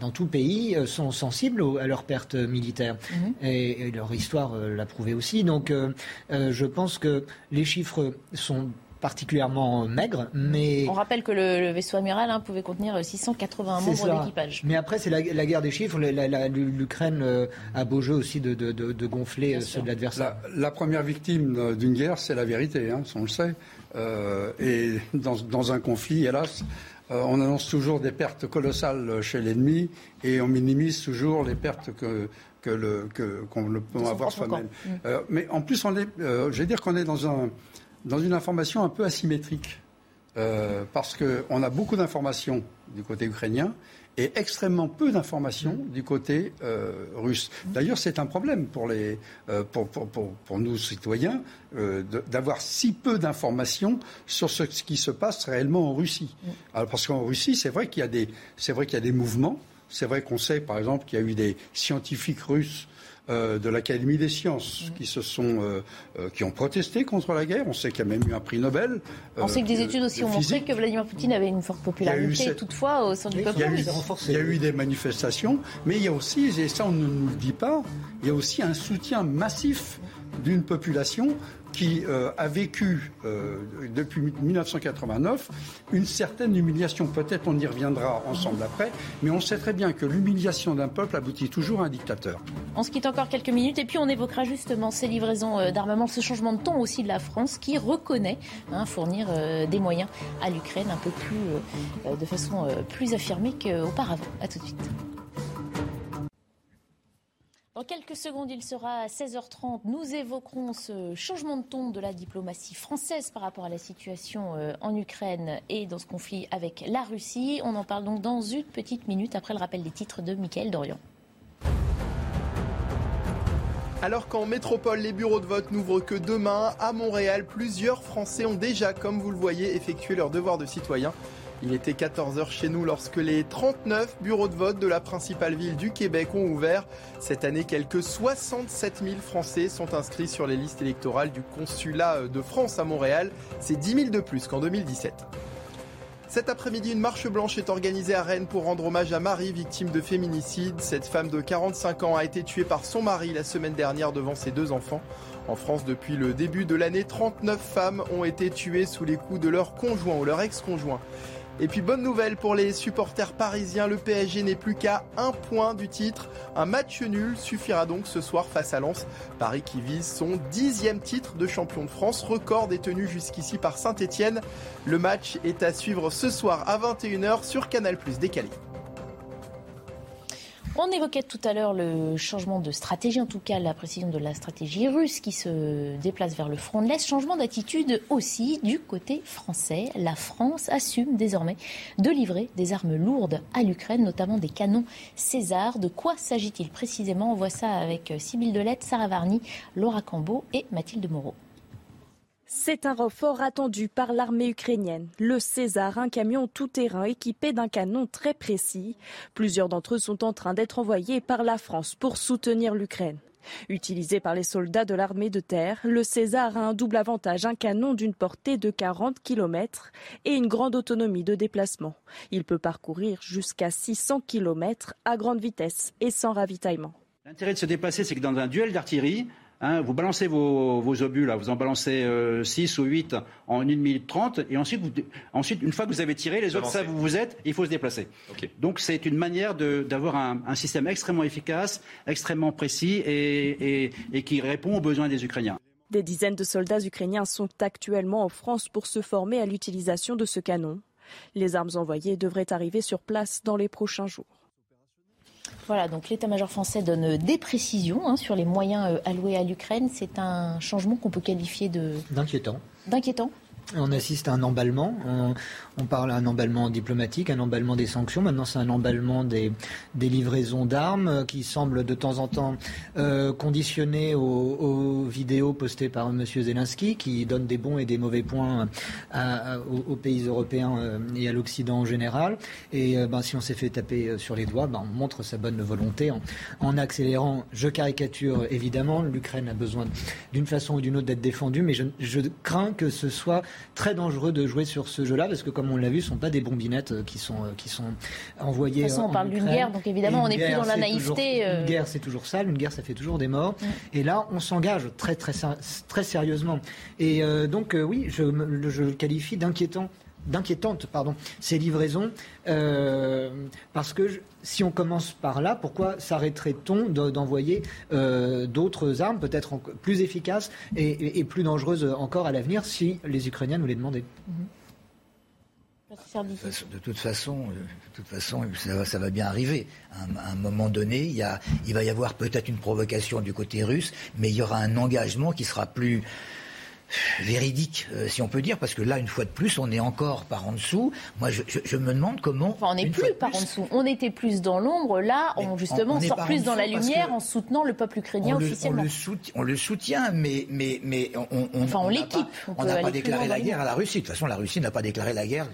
dans tout pays, sont sensibles à leurs pertes militaires. Mhm. et, leur histoire euh, l'a prouvé aussi. Donc euh, euh, je pense que les chiffres sont particulièrement maigres, mais... On rappelle que le, vaisseau amiral hein, pouvait contenir 681 membres d'équipage. Mais après, c'est la, guerre des chiffres. L'Ukraine a beau jeu aussi de, gonfler ceux de l'adversaire. La, première victime d'une guerre, c'est la vérité, hein, on le sait. et dans, dans, un conflit, hélas, euh, on annonce toujours des pertes colossales chez l'ennemi et on minimise toujours les pertes que qu'on peut avoir soi-même. Mm. Euh, mais en plus, on est, euh, je vais dire qu'on est dans, un, dans une information un peu asymétrique. Parce qu'on a beaucoup d'informations du côté ukrainien et extrêmement peu d'informations du côté euh, russe. D'ailleurs, c'est un problème pour, les, euh, pour, pour, pour, nous, citoyens, euh, d'avoir si peu d'informations sur ce, qui se passe réellement en Russie. Alors, parce qu'en Russie, c'est vrai qu'il y, a des, vrai qu'il y a des mouvements. C'est vrai qu'on sait, par exemple, qu'il y a eu des scientifiques russes euh, de l'Académie des sciences qui se sont euh, euh, qui ont protesté contre la guerre. On sait qu'il y a même eu un prix Nobel. On sait que des études aussi ont montré que Vladimir Poutine avait une forte popularité toutefois au sein du peuple. Il il y a eu des manifestations, mais il y a aussi, et ça on ne nous le dit pas, il y a aussi un soutien massif d'une population qui euh, a vécu euh, depuis 1989 une certaine humiliation. Peut-être on y reviendra ensemble après, mais on sait très bien que l'humiliation d'un peuple aboutit toujours à un dictateur. On se quitte encore quelques minutes et puis on évoquera justement ces livraisons euh, d'armement, ce changement de ton aussi de la France qui reconnaît hein, fournir des moyens à l'Ukraine de façon plus affirmée qu'auparavant. À tout de suite. Dans quelques secondes, il sera à 16h30. Nous évoquerons ce changement de ton de la diplomatie française par rapport à la situation euh, en Ukraine et dans ce conflit avec la Russie. On en parle donc dans une petite minute après le rappel des titres de Mickaël Dorian. Alors qu'en métropole, les bureaux de vote n'ouvrent que demain, à Montréal, plusieurs Français ont déjà, comme vous le voyez, effectué leur devoir de citoyen. Il était 14h chez nous lorsque les 39 bureaux de vote de la principale ville du Québec ont ouvert. Cette année, quelques 67 000 Français sont inscrits sur les listes électorales du consulat de France à Montréal. C'est 10 000 de plus qu'en 2017. Cet après-midi, une marche blanche est organisée à Rennes pour rendre hommage à Marie, victime de féminicide. Cette femme de 45 ans a été tuée par son mari la semaine dernière devant ses deux enfants. En France, depuis le début de l'année, 39 femmes ont été tuées sous les coups de leur conjoint ou leur ex-conjoint. Et puis bonne nouvelle pour les supporters parisiens, le PSG n'est plus qu'à un point du titre. Un match nul suffira donc ce soir face à Lens. Paris qui vise son dixième titre de champion de France, record détenu jusqu'ici par Saint-Etienne. Le match est à suivre ce soir à 21h sur Canal Plus décalé. On évoquait tout à l'heure le changement de stratégie, en tout cas la précision de la stratégie russe qui se déplace vers le front de l'Est. Changement d'attitude aussi du côté français. La France assume désormais de livrer des armes lourdes à l'Ukraine, notamment des canons César. De quoi s'agit-il précisément? On voit ça avec Sybille Delette, Sarah Varny, Laura Cambeau et Mathilde Moreau. C'est un renfort attendu par l'armée ukrainienne. Le César, un camion tout-terrain équipé d'un canon très précis. Plusieurs d'entre eux sont en train d'être envoyés par la France pour soutenir l'Ukraine. Utilisé par les soldats de l'armée de terre, le César a un double avantage, un canon d'une portée de 40 km et une grande autonomie de déplacement. Il peut parcourir jusqu'à 600 km à grande vitesse et sans ravitaillement. L'intérêt de se déplacer, c'est que dans un duel d'artillerie, Hein, vous balancez vos, obus, là, vous en balancez 6 euh, ou 8 en 1 minute 30, et ensuite, ensuite, une fois que vous avez tiré, les autres savent où vous êtes, il faut se déplacer. Donc c'est une manière d'avoir un, système extrêmement efficace, extrêmement précis et, et qui répond aux besoins des Ukrainiens. Des dizaines de soldats ukrainiens sont actuellement en France pour se former à l'utilisation de ce canon. Les armes envoyées devraient arriver sur place dans les prochains jours. Voilà, donc l'état-major français donne des précisions hein, sur les moyens euh, alloués à l'Ukraine. C'est un changement qu'on peut qualifier de... D'inquiétant. D'inquiétant on assiste à un emballement. On, parle d'un emballement diplomatique, un emballement des sanctions. Maintenant, c'est un emballement des, livraisons d'armes qui semble de temps en temps euh, conditionné aux, vidéos postées par M. Zelensky, qui donne des bons et des mauvais points aux, pays européens euh, et à l'Occident en général. Et euh, ben, si on s'est fait taper sur les doigts, ben, on montre sa bonne volonté en, accélérant. Je caricature évidemment. L'Ukraine a besoin d'une façon ou d'une autre d'être défendue, mais je crains que ce soit très dangereux de jouer sur ce jeu-là parce que, comme on l'a vu, ce ne sont pas des bombinettes euh, qui sont, euh, qui sont envoyées. De toute façon, on parle d'une guerre, donc évidemment, on n'est plus dans la naïveté. Euh. Une guerre, c'est toujours sale. Une guerre, ça fait toujours des morts. Et là, on s'engage très, très, très sérieusement. Et donc, oui, je, je le qualifie d'inquiétant d'inquiétante, pardon, ces livraisons, euh, parce que si on commence par là, pourquoi s'arrêterait-on d'envoyer euh, d'autres armes, peut-être plus efficaces et, plus dangereuses encore à l'avenir, si les Ukrainiens nous les demandaient? De toute façon, euh, de toute façon ça, va, bien arriver. À un, moment donné, il, y il va y avoir peut-être une provocation du côté russe, mais il y aura un engagement qui sera plus, véridique, euh, si on peut dire, parce que là, une fois de plus, on est encore par en dessous. Moi, je, me demande comment. Enfin, on n'est plus par en dessous. On était plus dans l'ombre. Là, on justement sort plus dans la lumière en soutenant le peuple ukrainien officiellement. on, le soutient, mais mais mais on. enfin, on, l'équipe. On n'a pas, déclaré la guerre à la Russie. De toute façon, la Russie n'a pas déclaré la guerre.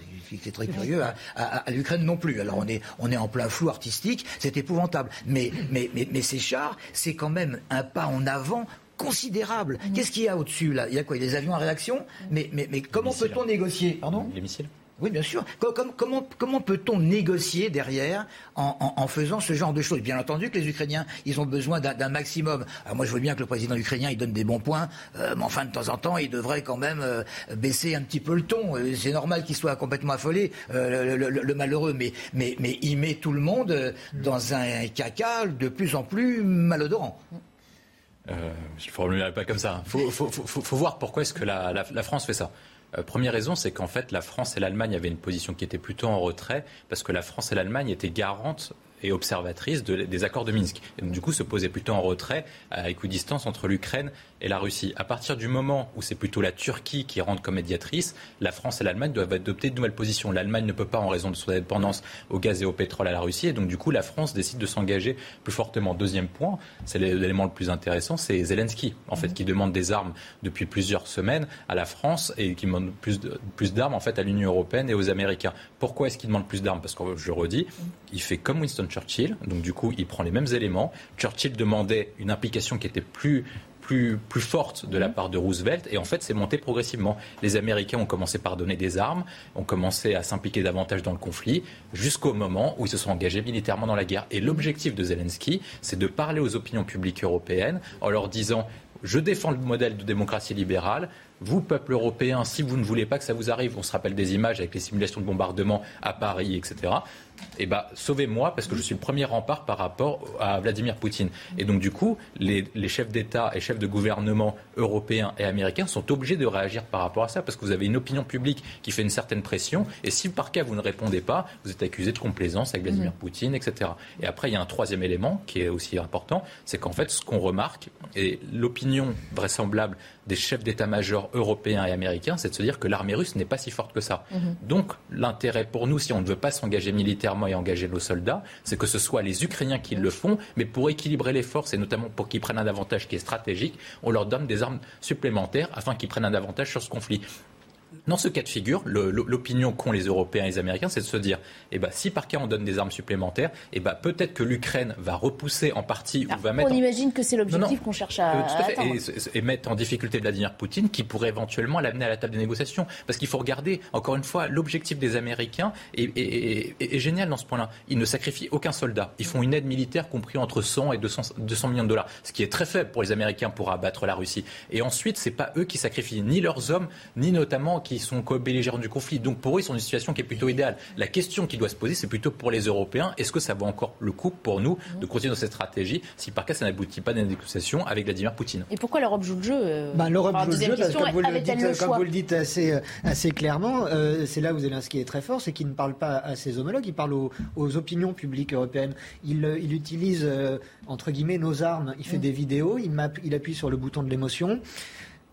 C'est très curieux à, l'Ukraine non plus. Alors on est on est en plein flou artistique. C'est épouvantable. Mais mais mais, mais ces chars, c'est quand même un pas en avant considérable. Mm. Qu'est-ce qu'il y a au-dessus là? Il y a quoi? Il y a des avions en réaction? Mm. mais, mais, mais comment peut-on négocier? Pardon? Les missiles oui, bien sûr. Comment, comment, peut-on négocier derrière en, faisant ce genre de choses? Bien entendu que les Ukrainiens, ils ont besoin d'un maximum. Alors moi, je veux bien que le président ukrainien, il donne des bons points, euh, mais enfin, de temps en temps, il devrait quand même euh, baisser un petit peu le ton. Euh, c'est normal qu'il soit complètement affolé, le, malheureux, mais, mais, mais il met tout le monde dans un caca de plus en plus malodorant. Euh, je ne le formulerai pas comme ça. Il faut, voir pourquoi est-ce que la, France fait ça. Euh, première raison, c'est qu'en fait, la France et l'Allemagne avaient une position qui était plutôt en retrait, parce que la France et l'Allemagne étaient garantes et observatrice des accords de Minsk. Et donc, du coup, se posait plutôt en retrait, à équidistance entre l'Ukraine et la Russie. À partir du moment où c'est plutôt la Turquie qui rentre comme médiatrice, la France et l'Allemagne doivent adopter de nouvelles positions. L'Allemagne ne peut pas en raison de son dépendance au gaz et au pétrole à la Russie. Et donc, du coup, la France décide de s'engager plus fortement. Deuxième point, c'est l'élément le plus intéressant, c'est Zelensky, en fait, qui demande des armes depuis plusieurs semaines à la France et qui demande plus, plus d'armes, en fait, à l'Union européenne et aux Américains. Pourquoi est-ce qu'il demande plus d'armes? Parce que, je redis, il fait comme Winston Churchill, donc du coup, il prend les mêmes éléments. Churchill demandait une implication qui était plus plus, plus, forte de la part de Roosevelt. Et en fait, c'est monté progressivement. Les Américains ont commencé par donner des armes, ont commencé à s'impliquer davantage dans le conflit, jusqu'au moment où ils se sont engagés militairement dans la guerre. Et l'objectif de Zelensky, c'est de parler aux opinions publiques européennes en leur disant je défends le modèle de démocratie libérale. Vous, peuple européen, si vous ne voulez pas que ça vous arrive, on se rappelle des images avec les simulations de bombardement à Paris, etc eh ben, sauvez-moi parce que je suis le premier rempart par rapport à Vladimir Poutine. Et donc, du coup, les, chefs d'État et chefs de gouvernement européens et américains sont obligés de réagir par rapport à ça parce que vous avez une opinion publique qui fait une certaine pression. Et si par cas vous ne répondez pas, vous êtes accusé de complaisance avec Vladimir mmh. Poutine, etc. Et après, il y a un troisième élément qui est aussi important, c'est qu'en fait, ce qu'on remarque, et l'opinion vraisemblable des chefs d'état-major européens et américains, c'est de se dire que l'armée russe n'est pas si forte que ça. Mmh. Donc, l'intérêt pour nous, si on ne veut pas s'engager militairement, et engager nos soldats, c'est que ce soit les Ukrainiens qui le font, mais pour équilibrer les forces et notamment pour qu'ils prennent un avantage qui est stratégique, on leur donne des armes supplémentaires afin qu'ils prennent un avantage sur ce conflit. Dans ce cas de figure, l'opinion qu'ont les Européens et les Américains, c'est de se dire, eh ben, si par cas on donne des armes supplémentaires, eh ben, peut-être que l'Ukraine va repousser en partie ou va mettre. On imagine que c'est l'objectif qu'on cherche à, euh, Et, mettre en difficulté Vladimir Poutine, qui pourrait éventuellement l'amener à la table des négociations. Parce qu'il faut regarder, encore une fois, l'objectif des Américains est, génial dans ce point-là. Ils ne sacrifient aucun soldat. Ils font une aide militaire compris entre 100 et 200, 200 millions de dollars, ce qui est très faible pour les Américains pour abattre la Russie. Et ensuite, c'est pas eux qui sacrifient ni leurs hommes, ni notamment qui sont co-belligérants du conflit. Donc pour eux, ils sont dans une situation qui est plutôt idéale. La question qui doit se poser, c'est plutôt pour les Européens. Est-ce que ça vaut encore le coup pour nous de continuer dans cette stratégie si par cas ça n'aboutit pas à des négociations avec Vladimir Poutine? Et pourquoi l'Europe joue le jeu euh, bah, L'Europe joue le jeu parce que comme vous le dites, comme vous le dites assez, euh, assez clairement, euh, c'est là où Zelensky est très fort, c'est qu'il ne parle pas à ses homologues, il parle aux, opinions publiques européennes. Il, il utilise, entre guillemets, nos armes. Il fait mm. des vidéos, il, il appuie sur le bouton de l'émotion.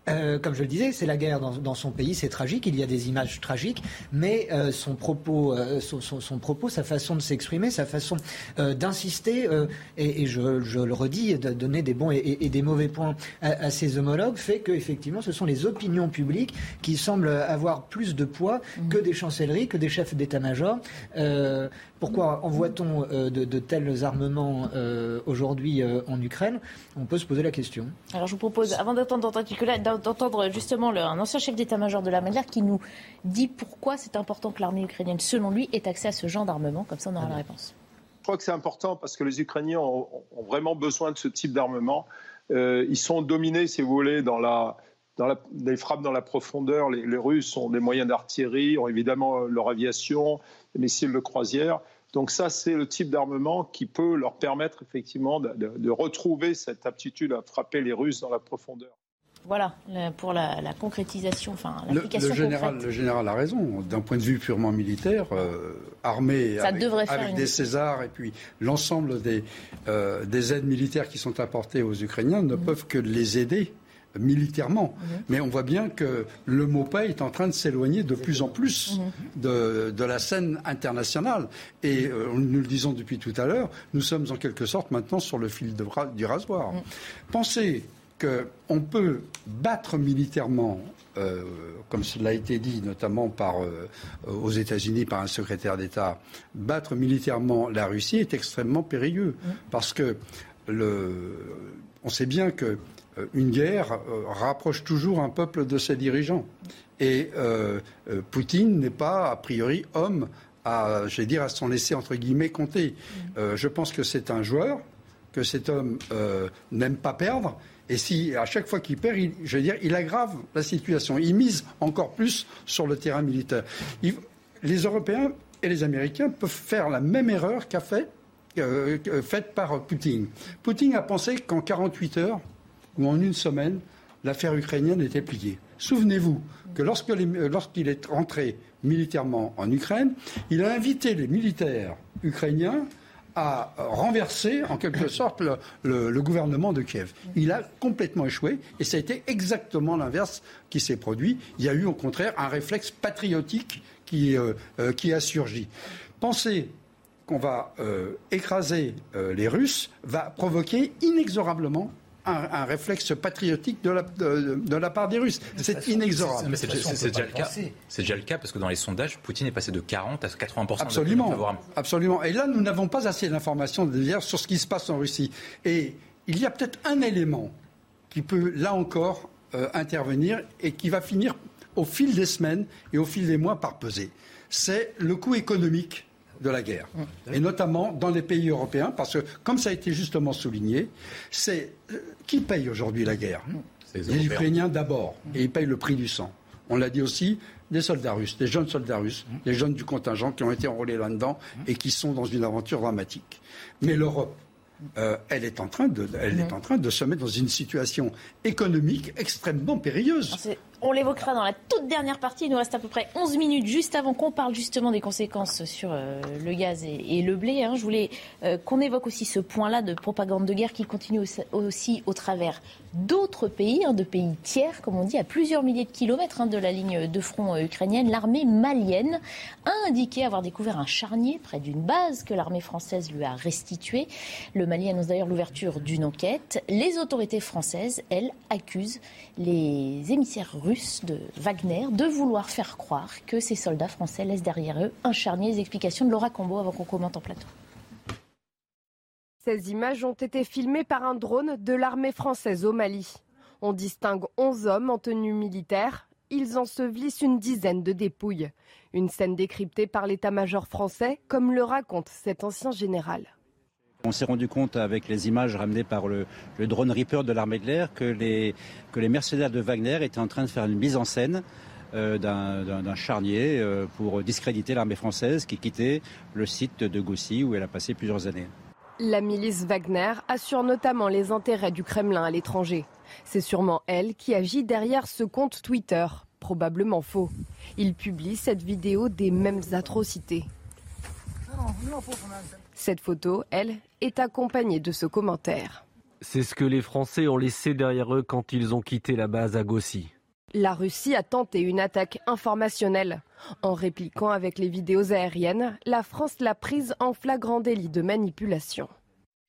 Euh, comme je le disais, c'est la guerre dans, son pays, c'est tragique, il y a des images tragiques, mais euh, son, propos, euh, son, propos, sa façon de s'exprimer, sa façon d'insister, et, je, le redis, de donner des bons et, des mauvais points à, ses homologues, fait qu'effectivement, ce sont les opinions publiques qui semblent avoir plus de poids que des chancelleries, que des chefs d'état-major. Pourquoi envoie-t-on de, tels armements aujourd'hui en Ukraine? On peut se poser la question. Alors je vous propose, avant d'entendre d'entendre justement un ancien chef d'état-major de l'armée de l'air qui nous dit pourquoi c'est important que l'armée ukrainienne, selon lui, ait accès à ce genre d'armement. Comme ça, on aura la réponse. Je crois que c'est important parce que les Ukrainiens ont, vraiment besoin de ce type d'armement. Euh, ils sont dominés, si vous voulez, dans la, dans la, les frappes dans la profondeur. Les, Russes ont des moyens d'artillerie, ont évidemment leur aviation, des missiles de croisière. Donc ça, c'est le type d'armement qui peut leur permettre effectivement de, de, retrouver cette aptitude à frapper les Russes dans la profondeur. Voilà, pour la, concrétisation, enfin l'application le, général, Le général a raison. D'un point de vue purement militaire, euh, armé avec, des Césars et puis l'ensemble des, euh, des aides militaires qui sont apportées aux Ukrainiens ne mhm. peuvent que les aider militairement. Mhm. Mais on voit bien que le mot paix est en train de s'éloigner de plus en plus mhm. de, de, la scène internationale. Et euh, nous le disons depuis tout à l'heure, nous sommes en quelque sorte maintenant sur le fil de, du rasoir. Pensez qu'on peut battre militairement, euh, comme cela a été dit notamment par, euh, aux États-Unis par un secrétaire d'État, battre militairement la Russie est extrêmement périlleux. Parce que le, on sait bien qu'une euh, guerre rapproche toujours un peuple de ses dirigeants. Et Poutine n'est pas, a priori, homme à, dire, à s'en laisser, entre guillemets, compter. je pense que c'est un joueur, que cet homme n'aime pas perdre et si à chaque fois qu'il perd, il, je veux dire, il aggrave la situation. Il mise encore plus sur le terrain militaire. les Européens et les Américains peuvent faire la même erreur qu'a fait, euh, faite par Poutine. Poutine a pensé qu'en 48 heures ou en une semaine, l'affaire ukrainienne était pliée. Souvenez-vous que lorsqu'il est rentré militairement en Ukraine, il a invité les militaires ukrainiens a renversé en quelque [LAUGHS] sorte le, gouvernement de Kiev. Il a complètement échoué et ça a été exactement l'inverse qui s'est produit. Il y a eu au contraire un réflexe patriotique qui, euh, euh, qui a surgi. Penser qu'on va euh, écraser les Russes va provoquer inexorablement un, réflexe patriotique de la, de, la, part des Russes. C'est inexorable. C'est déjà, le cas. C'est déjà le cas parce que dans les sondages, Poutine est passé de 40 à 80 Absolument. Absolument. Et là, nous n'avons pas assez d'informations sur ce qui se passe en Russie. Et il y a peut-être un élément qui peut, là encore, euh, intervenir et qui va finir au fil des semaines et au fil des mois par peser. C'est le coût économique de la guerre. Et notamment dans les pays européens, parce que, comme ça a été justement souligné, c'est euh, qui paye aujourd'hui la guerre? Les Ukrainiens d'abord, et ils payent le prix du sang. On l'a dit aussi, des soldats russes, des jeunes soldats russes, des jeunes du contingent qui ont été enrôlés là-dedans et qui sont dans une aventure dramatique. Mais l'Europe, euh, elle, est en train de, elle est en train de se mettre dans une situation économique extrêmement périlleuse. On l'évoquera dans la toute dernière partie. Il nous reste à peu près 11 minutes juste avant qu'on parle justement des conséquences sur euh, le gaz et, le blé. Hein. Je voulais euh, qu'on évoque aussi ce point-là de propagande de guerre qui continue aussi, au travers d'autres pays, hein, de pays tiers, comme on dit, à plusieurs milliers de kilomètres hein, de la ligne de front euh, ukrainienne. L'armée malienne a indiqué avoir découvert un charnier près d'une base que l'armée française lui a restituée. Le Mali annonce d'ailleurs l'ouverture d'une enquête. Les autorités françaises, elles, accusent les émissaires russes de Wagner de vouloir faire croire que ces soldats français laissent derrière eux un charnier. Les explications de Laura Combo avant qu'on commente en plateau. Ces images ont été filmées par un drone de l'armée française au Mali. On distingue 11 hommes en tenue militaire. Ils ensevelissent une dizaine de dépouilles. Une scène décryptée par l'état-major français, comme le raconte cet ancien général. On s'est rendu compte avec les images ramenées par le, drone Reaper de l'armée de l'air que les, mercenaires de Wagner étaient en train de faire une mise en scène euh, d'un charnier euh, pour discréditer l'armée française qui quittait le site de Goussy où elle a passé plusieurs années. La milice Wagner assure notamment les intérêts du Kremlin à l'étranger. C'est sûrement elle qui agit derrière ce compte Twitter, probablement faux. Il publie cette vidéo des mêmes atrocités. Cette photo, elle, est accompagnée de ce commentaire. C'est ce que les Français ont laissé derrière eux quand ils ont quitté la base à Gossi. La Russie a tenté une attaque informationnelle. En répliquant avec les vidéos aériennes, la France l'a prise en flagrant délit de manipulation.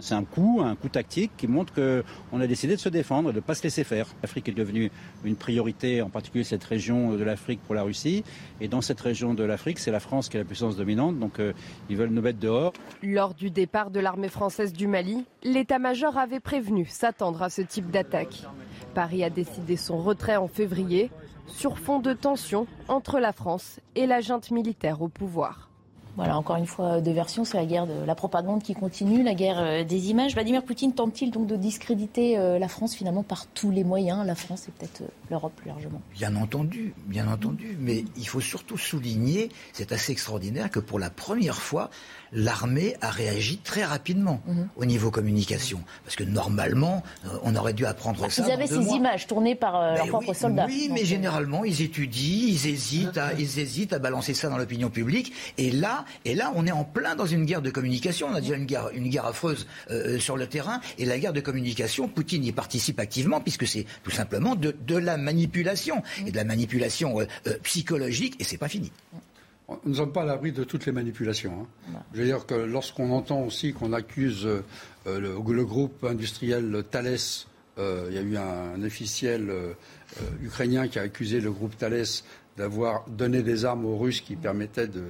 C'est un coup, un coup tactique qui montre qu'on a décidé de se défendre, de ne pas se laisser faire. L'Afrique est devenue une priorité, en particulier cette région de l'Afrique pour la Russie. Et dans cette région de l'Afrique, c'est la France qui est la puissance dominante, donc euh, ils veulent nous mettre dehors. Lors du départ de l'armée française du Mali, l'état-major avait prévenu s'attendre à ce type d'attaque. Paris a décidé son retrait en février, sur fond de tension entre la France et la junte militaire au pouvoir. Voilà, encore une fois, deux versions. C'est la guerre de la propagande qui continue, la guerre euh, des images. Vladimir Poutine tente-t-il donc de discréditer euh, la France finalement par tous les moyens? La France et peut-être euh, l'Europe plus largement. Bien entendu, bien entendu. Mais il faut surtout souligner, c'est assez extraordinaire, que pour la première fois, l'armée a réagi très rapidement mhm. au niveau communication. Parce que normalement, on aurait dû apprendre ça. Ils avaient ces images tournées par leurs propres soldats. Oui, mais généralement, ils étudient, ils hésitent, à, ils hésitent à balancer ça dans l'opinion publique. Et là, et là, on est en plein dans une guerre de communication. On a déjà une guerre, une guerre affreuse euh, sur le terrain. Et la guerre de communication, Poutine y participe activement, puisque c'est tout simplement de, la manipulation. Et de la manipulation euh, euh, psychologique. Et c'est pas fini. Nous ne sommes pas à l'abri de toutes les manipulations. Hein. Je veux dire que lorsqu'on entend aussi qu'on accuse le, groupe industriel Thales, il y a eu un, officiel ukrainien qui a accusé le groupe Thales d'avoir donné des armes aux Russes qui permettaient de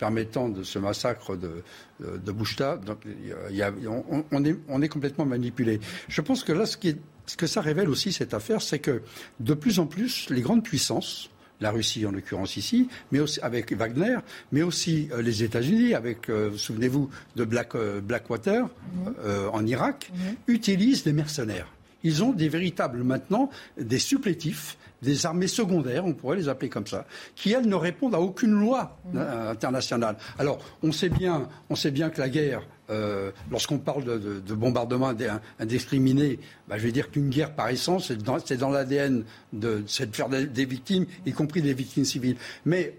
permettant de ce massacre de, de Donc, on, est, on, est, complètement manipulé. Je pense que là, ce, qui ce que ça révèle aussi, cette affaire, c'est que de plus en plus, les grandes puissances, la Russie en l'occurrence ici, mais aussi avec Wagner, mais aussi euh, les États-Unis, avec, euh, souvenez-vous de Black, euh, Blackwater mhm. en Irak, mhm. utilisent des mercenaires. Ils ont des véritables maintenant des supplétifs des armées secondaires, on pourrait les appeler comme ça, qui elles ne répondent à aucune loi euh, internationale. Alors, on sait bien, on sait bien que la guerre, euh, lorsqu'on parle de, de, bombardement indiscriminé, bah, je vais dire qu'une guerre par essence, c'est dans, l'ADN de, faire des, victimes, y compris des victimes civiles. Mais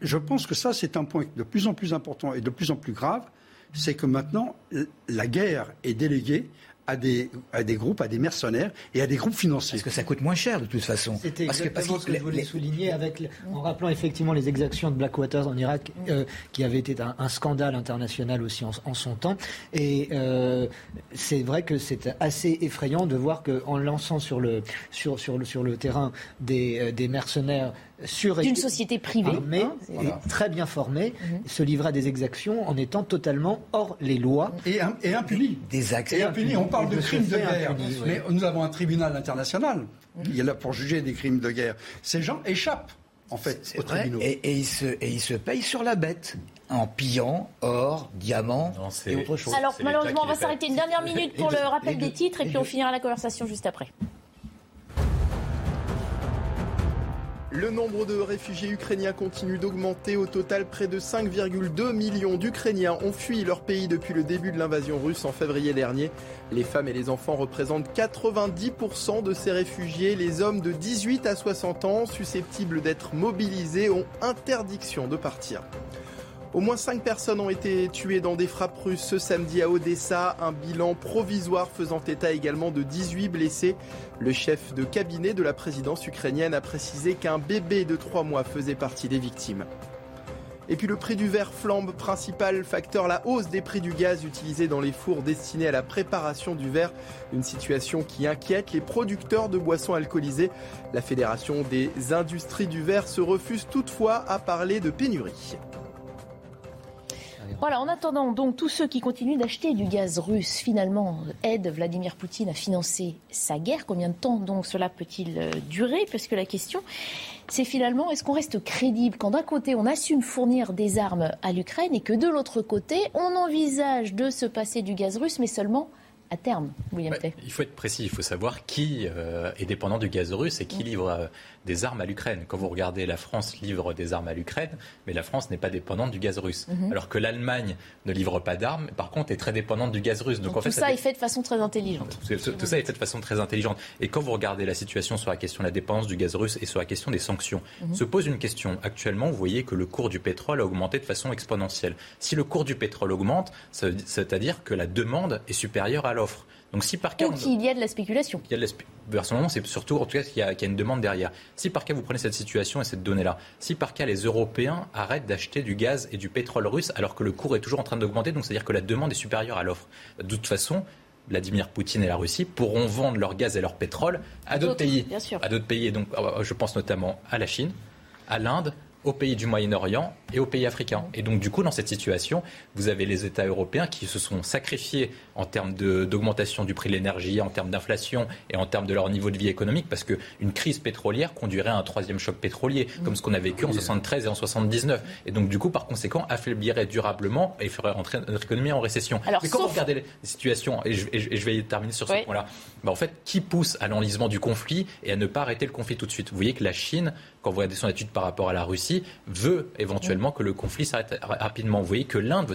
je pense que ça, c'est un point de plus en plus important et de plus en plus grave, c'est que maintenant, la guerre est déléguée à des, à des groupes, à des mercenaires et à des groupes financiers. Parce que ça coûte moins cher de toute façon. C'était exactement ce que je voulais souligner avec, en rappelant effectivement les exactions de Blackwater en Irak, euh, qui avait été un, scandale international aussi en, son temps. Et euh, c'est vrai que c'est assez effrayant de voir qu'en lançant sur le, sur, sur, le, sur le terrain des, euh, des mercenaires d'une société privée, mais hein, très bien formée, mhm. se livrer à des exactions en étant totalement hors les lois et, et impunis. Des actes. Et On parle de, crimes de guerre, mais nous avons un tribunal international. Il est là pour juger des crimes de guerre. Ces gens échappent en fait, au tribunal. Et, et, il se, et il se paye sur la bête en pillant or, diamants et autre chose. Alors malheureusement, on va s'arrêter une dernière minute pour le rappel des titres et puis on finira la conversation juste après. Le nombre de réfugiés ukrainiens continue d'augmenter. Au total, près de 5,2 millions d'Ukrainiens ont fui leur pays depuis le début de l'invasion russe en février dernier. Les femmes et les enfants représentent 90% de ces réfugiés. Les hommes de 18 à 60 ans susceptibles d'être mobilisés ont interdiction de partir. Au moins 5 personnes ont été tuées dans des frappes russes ce samedi à Odessa, un bilan provisoire faisant état également de 18 blessés. Le chef de cabinet de la présidence ukrainienne a précisé qu'un bébé de 3 mois faisait partie des victimes. Et puis le prix du verre flambe, principal facteur, la hausse des prix du gaz utilisé dans les fours destinés à la préparation du verre. Une situation qui inquiète les producteurs de boissons alcoolisées. La Fédération des industries du verre se refuse toutefois à parler de pénurie. Voilà, en attendant, donc tous ceux qui continuent d'acheter du gaz russe, finalement, aident Vladimir Poutine à financer sa guerre. Combien de temps donc cela peut-il euh, durer Parce que la question, c'est finalement, est-ce qu'on reste crédible quand d'un côté on assume fournir des armes à l'Ukraine et que de l'autre côté on envisage de se passer du gaz russe, mais seulement à terme, William ouais, Il faut être précis, il faut savoir qui euh, est dépendant du gaz russe et qui livre euh, des armes à l'Ukraine. Quand vous regardez, la France livre des armes à l'Ukraine, mais la France n'est pas dépendante du gaz russe. Mhm. Alors que l'Allemagne ne livre pas d'armes, par contre est très dépendante du gaz russe. Donc, en fait, tout ça, est fait de façon très intelligente. Tout, ça est fait de façon très intelligente. Et quand vous regardez la situation sur la question de la dépendance du gaz russe et sur la question des sanctions, mhm. se pose une question. Actuellement, vous voyez que le cours du pétrole a augmenté de façon exponentielle. Si le cours du pétrole augmente, c'est-à-dire que la demande est supérieure à l'offre. Donc si par cas... Qu'il y a de la spéculation. Il y a de la Personnellement, c'est surtout, en tout cas, qu'il y, a, qu'il y a une demande derrière. Si par cas vous prenez cette situation et cette donnée-là, si par cas les Européens arrêtent d'acheter du gaz et du pétrole russe alors que le cours est toujours en train d'augmenter, donc c'est-à-dire que la demande est supérieure à l'offre. De toute façon, Vladimir Poutine et la Russie pourront vendre leur gaz et leur pétrole à d'autres pays. À d'autres pays. Et donc, euh, je pense notamment à la Chine, à l'Inde, aux pays du Moyen-Orient et aux pays africains. Et donc, du coup, dans cette situation, vous avez les États européens qui se sont sacrifiés en termes d'augmentation du prix de l'énergie, en termes d'inflation et en termes de leur niveau de vie économique, parce qu'une crise pétrolière conduirait à un troisième choc pétrolier, comme ce qu'on a vécu en 73 et en 79. Et donc, du coup, par conséquent, affaiblirait durablement et ferait entrer notre économie en récession. Alors, Mais quand vous regardez les situations, et je, vais terminer sur ce point-là, bah, en fait, qui pousse à l'enlisement du conflit et à ne pas arrêter le conflit tout de suite? Vous voyez que la Chine, quand vous regardez son étude par rapport à la Russie, veut éventuellement que le conflit s'arrête rapidement. Vous voyez que l'Inde veut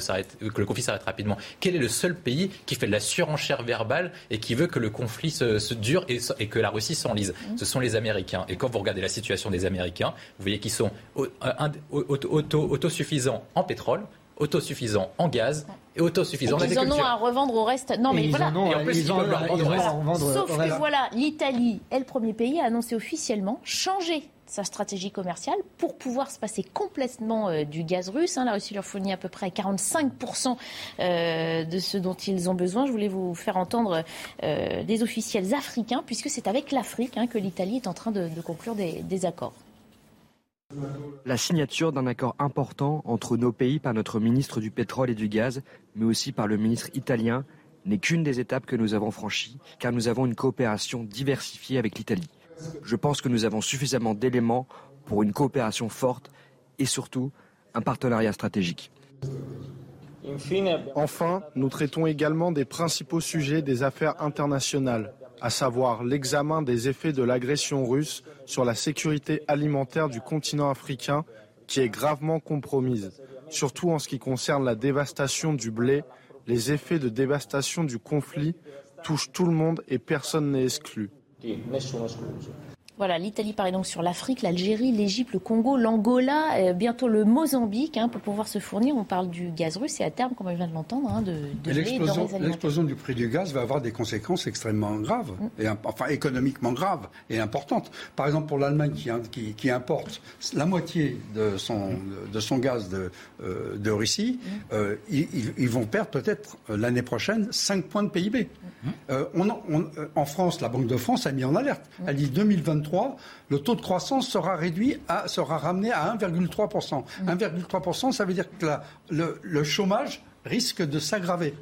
que le conflit s'arrête rapidement. Quel est le seul pays qui fait de la surenchère verbale et qui veut que le conflit se, dure et, que la Russie s'enlise? Ce sont les Américains. Et quand vous regardez la situation des Américains, vous voyez qu'ils sont autosuffisants en pétrole, autosuffisants en gaz et autosuffisants en. Ils en ont à revendre au reste. Non, mais voilà. Sauf que voilà, l'Italie est le premier pays à annoncer officiellement changer sa stratégie commerciale pour pouvoir se passer complètement euh, du gaz russe. Hein. La Russie leur fournit à peu près 45% euh, de ce dont ils ont besoin. Je voulais vous faire entendre euh, des officiels africains, puisque c'est avec l'Afrique hein, que l'Italie est en train de, conclure des, accords. La signature d'un accord important entre nos pays par notre ministre du pétrole et du gaz, mais aussi par le ministre italien, n'est qu'une des étapes que nous avons franchies, car nous avons une coopération diversifiée avec l'Italie. Je pense que nous avons suffisamment d'éléments pour une coopération forte et surtout un partenariat stratégique. Enfin, nous traitons également des principaux sujets des affaires internationales, à savoir l'examen des effets de l'agression russe sur la sécurité alimentaire du continent africain qui est gravement compromise, surtout en ce qui concerne la dévastation du blé. Les effets de dévastation du conflit touchent tout le monde et personne n'est exclu. nessuno escluso. Voilà, l'Italie paraît donc sur l'Afrique, l'Algérie, l'Égypte, le Congo, l'Angola, euh, bientôt le Mozambique hein, pour pouvoir se fournir. On parle du gaz russe et à terme, comme on vient de l'entendre, hein, de, de L'explosion du prix du gaz va avoir des conséquences extrêmement graves, mm. et, enfin économiquement graves et importantes. Par exemple, pour l'Allemagne qui, qui, importe la moitié de son, de son gaz de, euh, de Russie, mm. euh, ils, vont perdre peut-être l'année prochaine 5 points de PIB. Mm. On, en France, la Banque de France a mis en alerte. Elle dit 2022 le taux de croissance sera réduit à, sera ramené à 1,3%. 1,3%, mmh. ça veut dire que le, chômage risque de s'aggraver.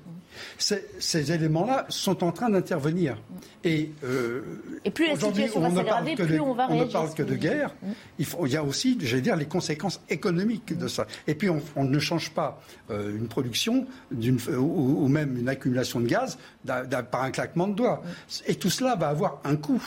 Ces, éléments-là sont en train d'intervenir. Et, euh, et, plus la situation va s'aggraver, plus on va réagir. On ne parle que de guerre. Il, faut, il y a aussi, j'allais dire, les conséquences économiques de ça. Et puis, on, ne change pas euh, une production ou, ou, même une accumulation de gaz par un claquement de doigts. Et tout cela va avoir un coût.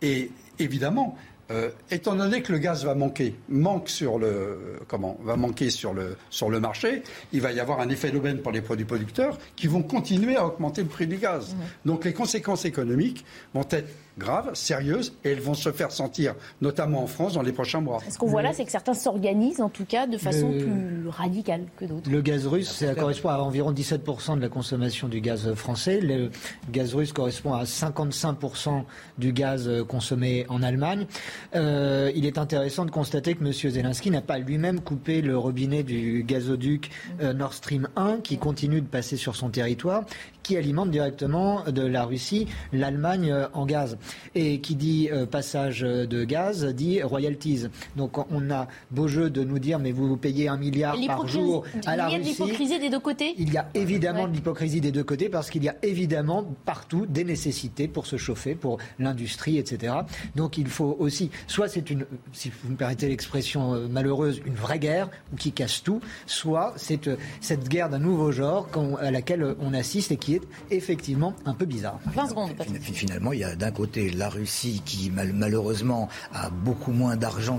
Et évidemment, euh, étant donné que le gaz va manquer, manque sur le comment va manquer sur le sur le marché, il va y avoir un effet d'aubaine pour les produits producteurs qui vont continuer à augmenter le prix du gaz. Mmh. Donc les conséquences économiques vont être graves, sérieuses, et elles vont se faire sentir, notamment en France, dans les prochains mois. Ce qu'on voit là, c'est que certains s'organisent, en tout cas, de façon plus radicale que d'autres. Le gaz russe, ça correspond à environ 17% de la consommation du gaz français. Le gaz russe correspond à 55% du gaz consommé en Allemagne. Euh, il est intéressant de constater que M. Zelensky n'a pas lui-même coupé le robinet du gazoduc euh, Nord Stream 1, qui continue de passer sur son territoire, qui alimente directement de la Russie l'Allemagne euh, en gaz. Et qui dit euh, passage de gaz dit royalties. Donc on a beau jeu de nous dire mais vous vous payez un milliard par jour à la Russie. Il y a de l'hypocrisie des deux côtés Il y a évidemment de l'hypocrisie des deux côtés parce qu'il y a évidemment partout des nécessités pour se chauffer, pour l'industrie, etc. Donc il faut aussi, soit c'est une, si vous me permettez l'expression euh, malheureuse, une vraie guerre qui casse tout, soit c'est cette guerre d'un nouveau genre à laquelle on assiste et qui est effectivement un peu bizarre. 20 secondes. Finalement, il y a d'un côté la Russie qui malheureusement a beaucoup moins d'argent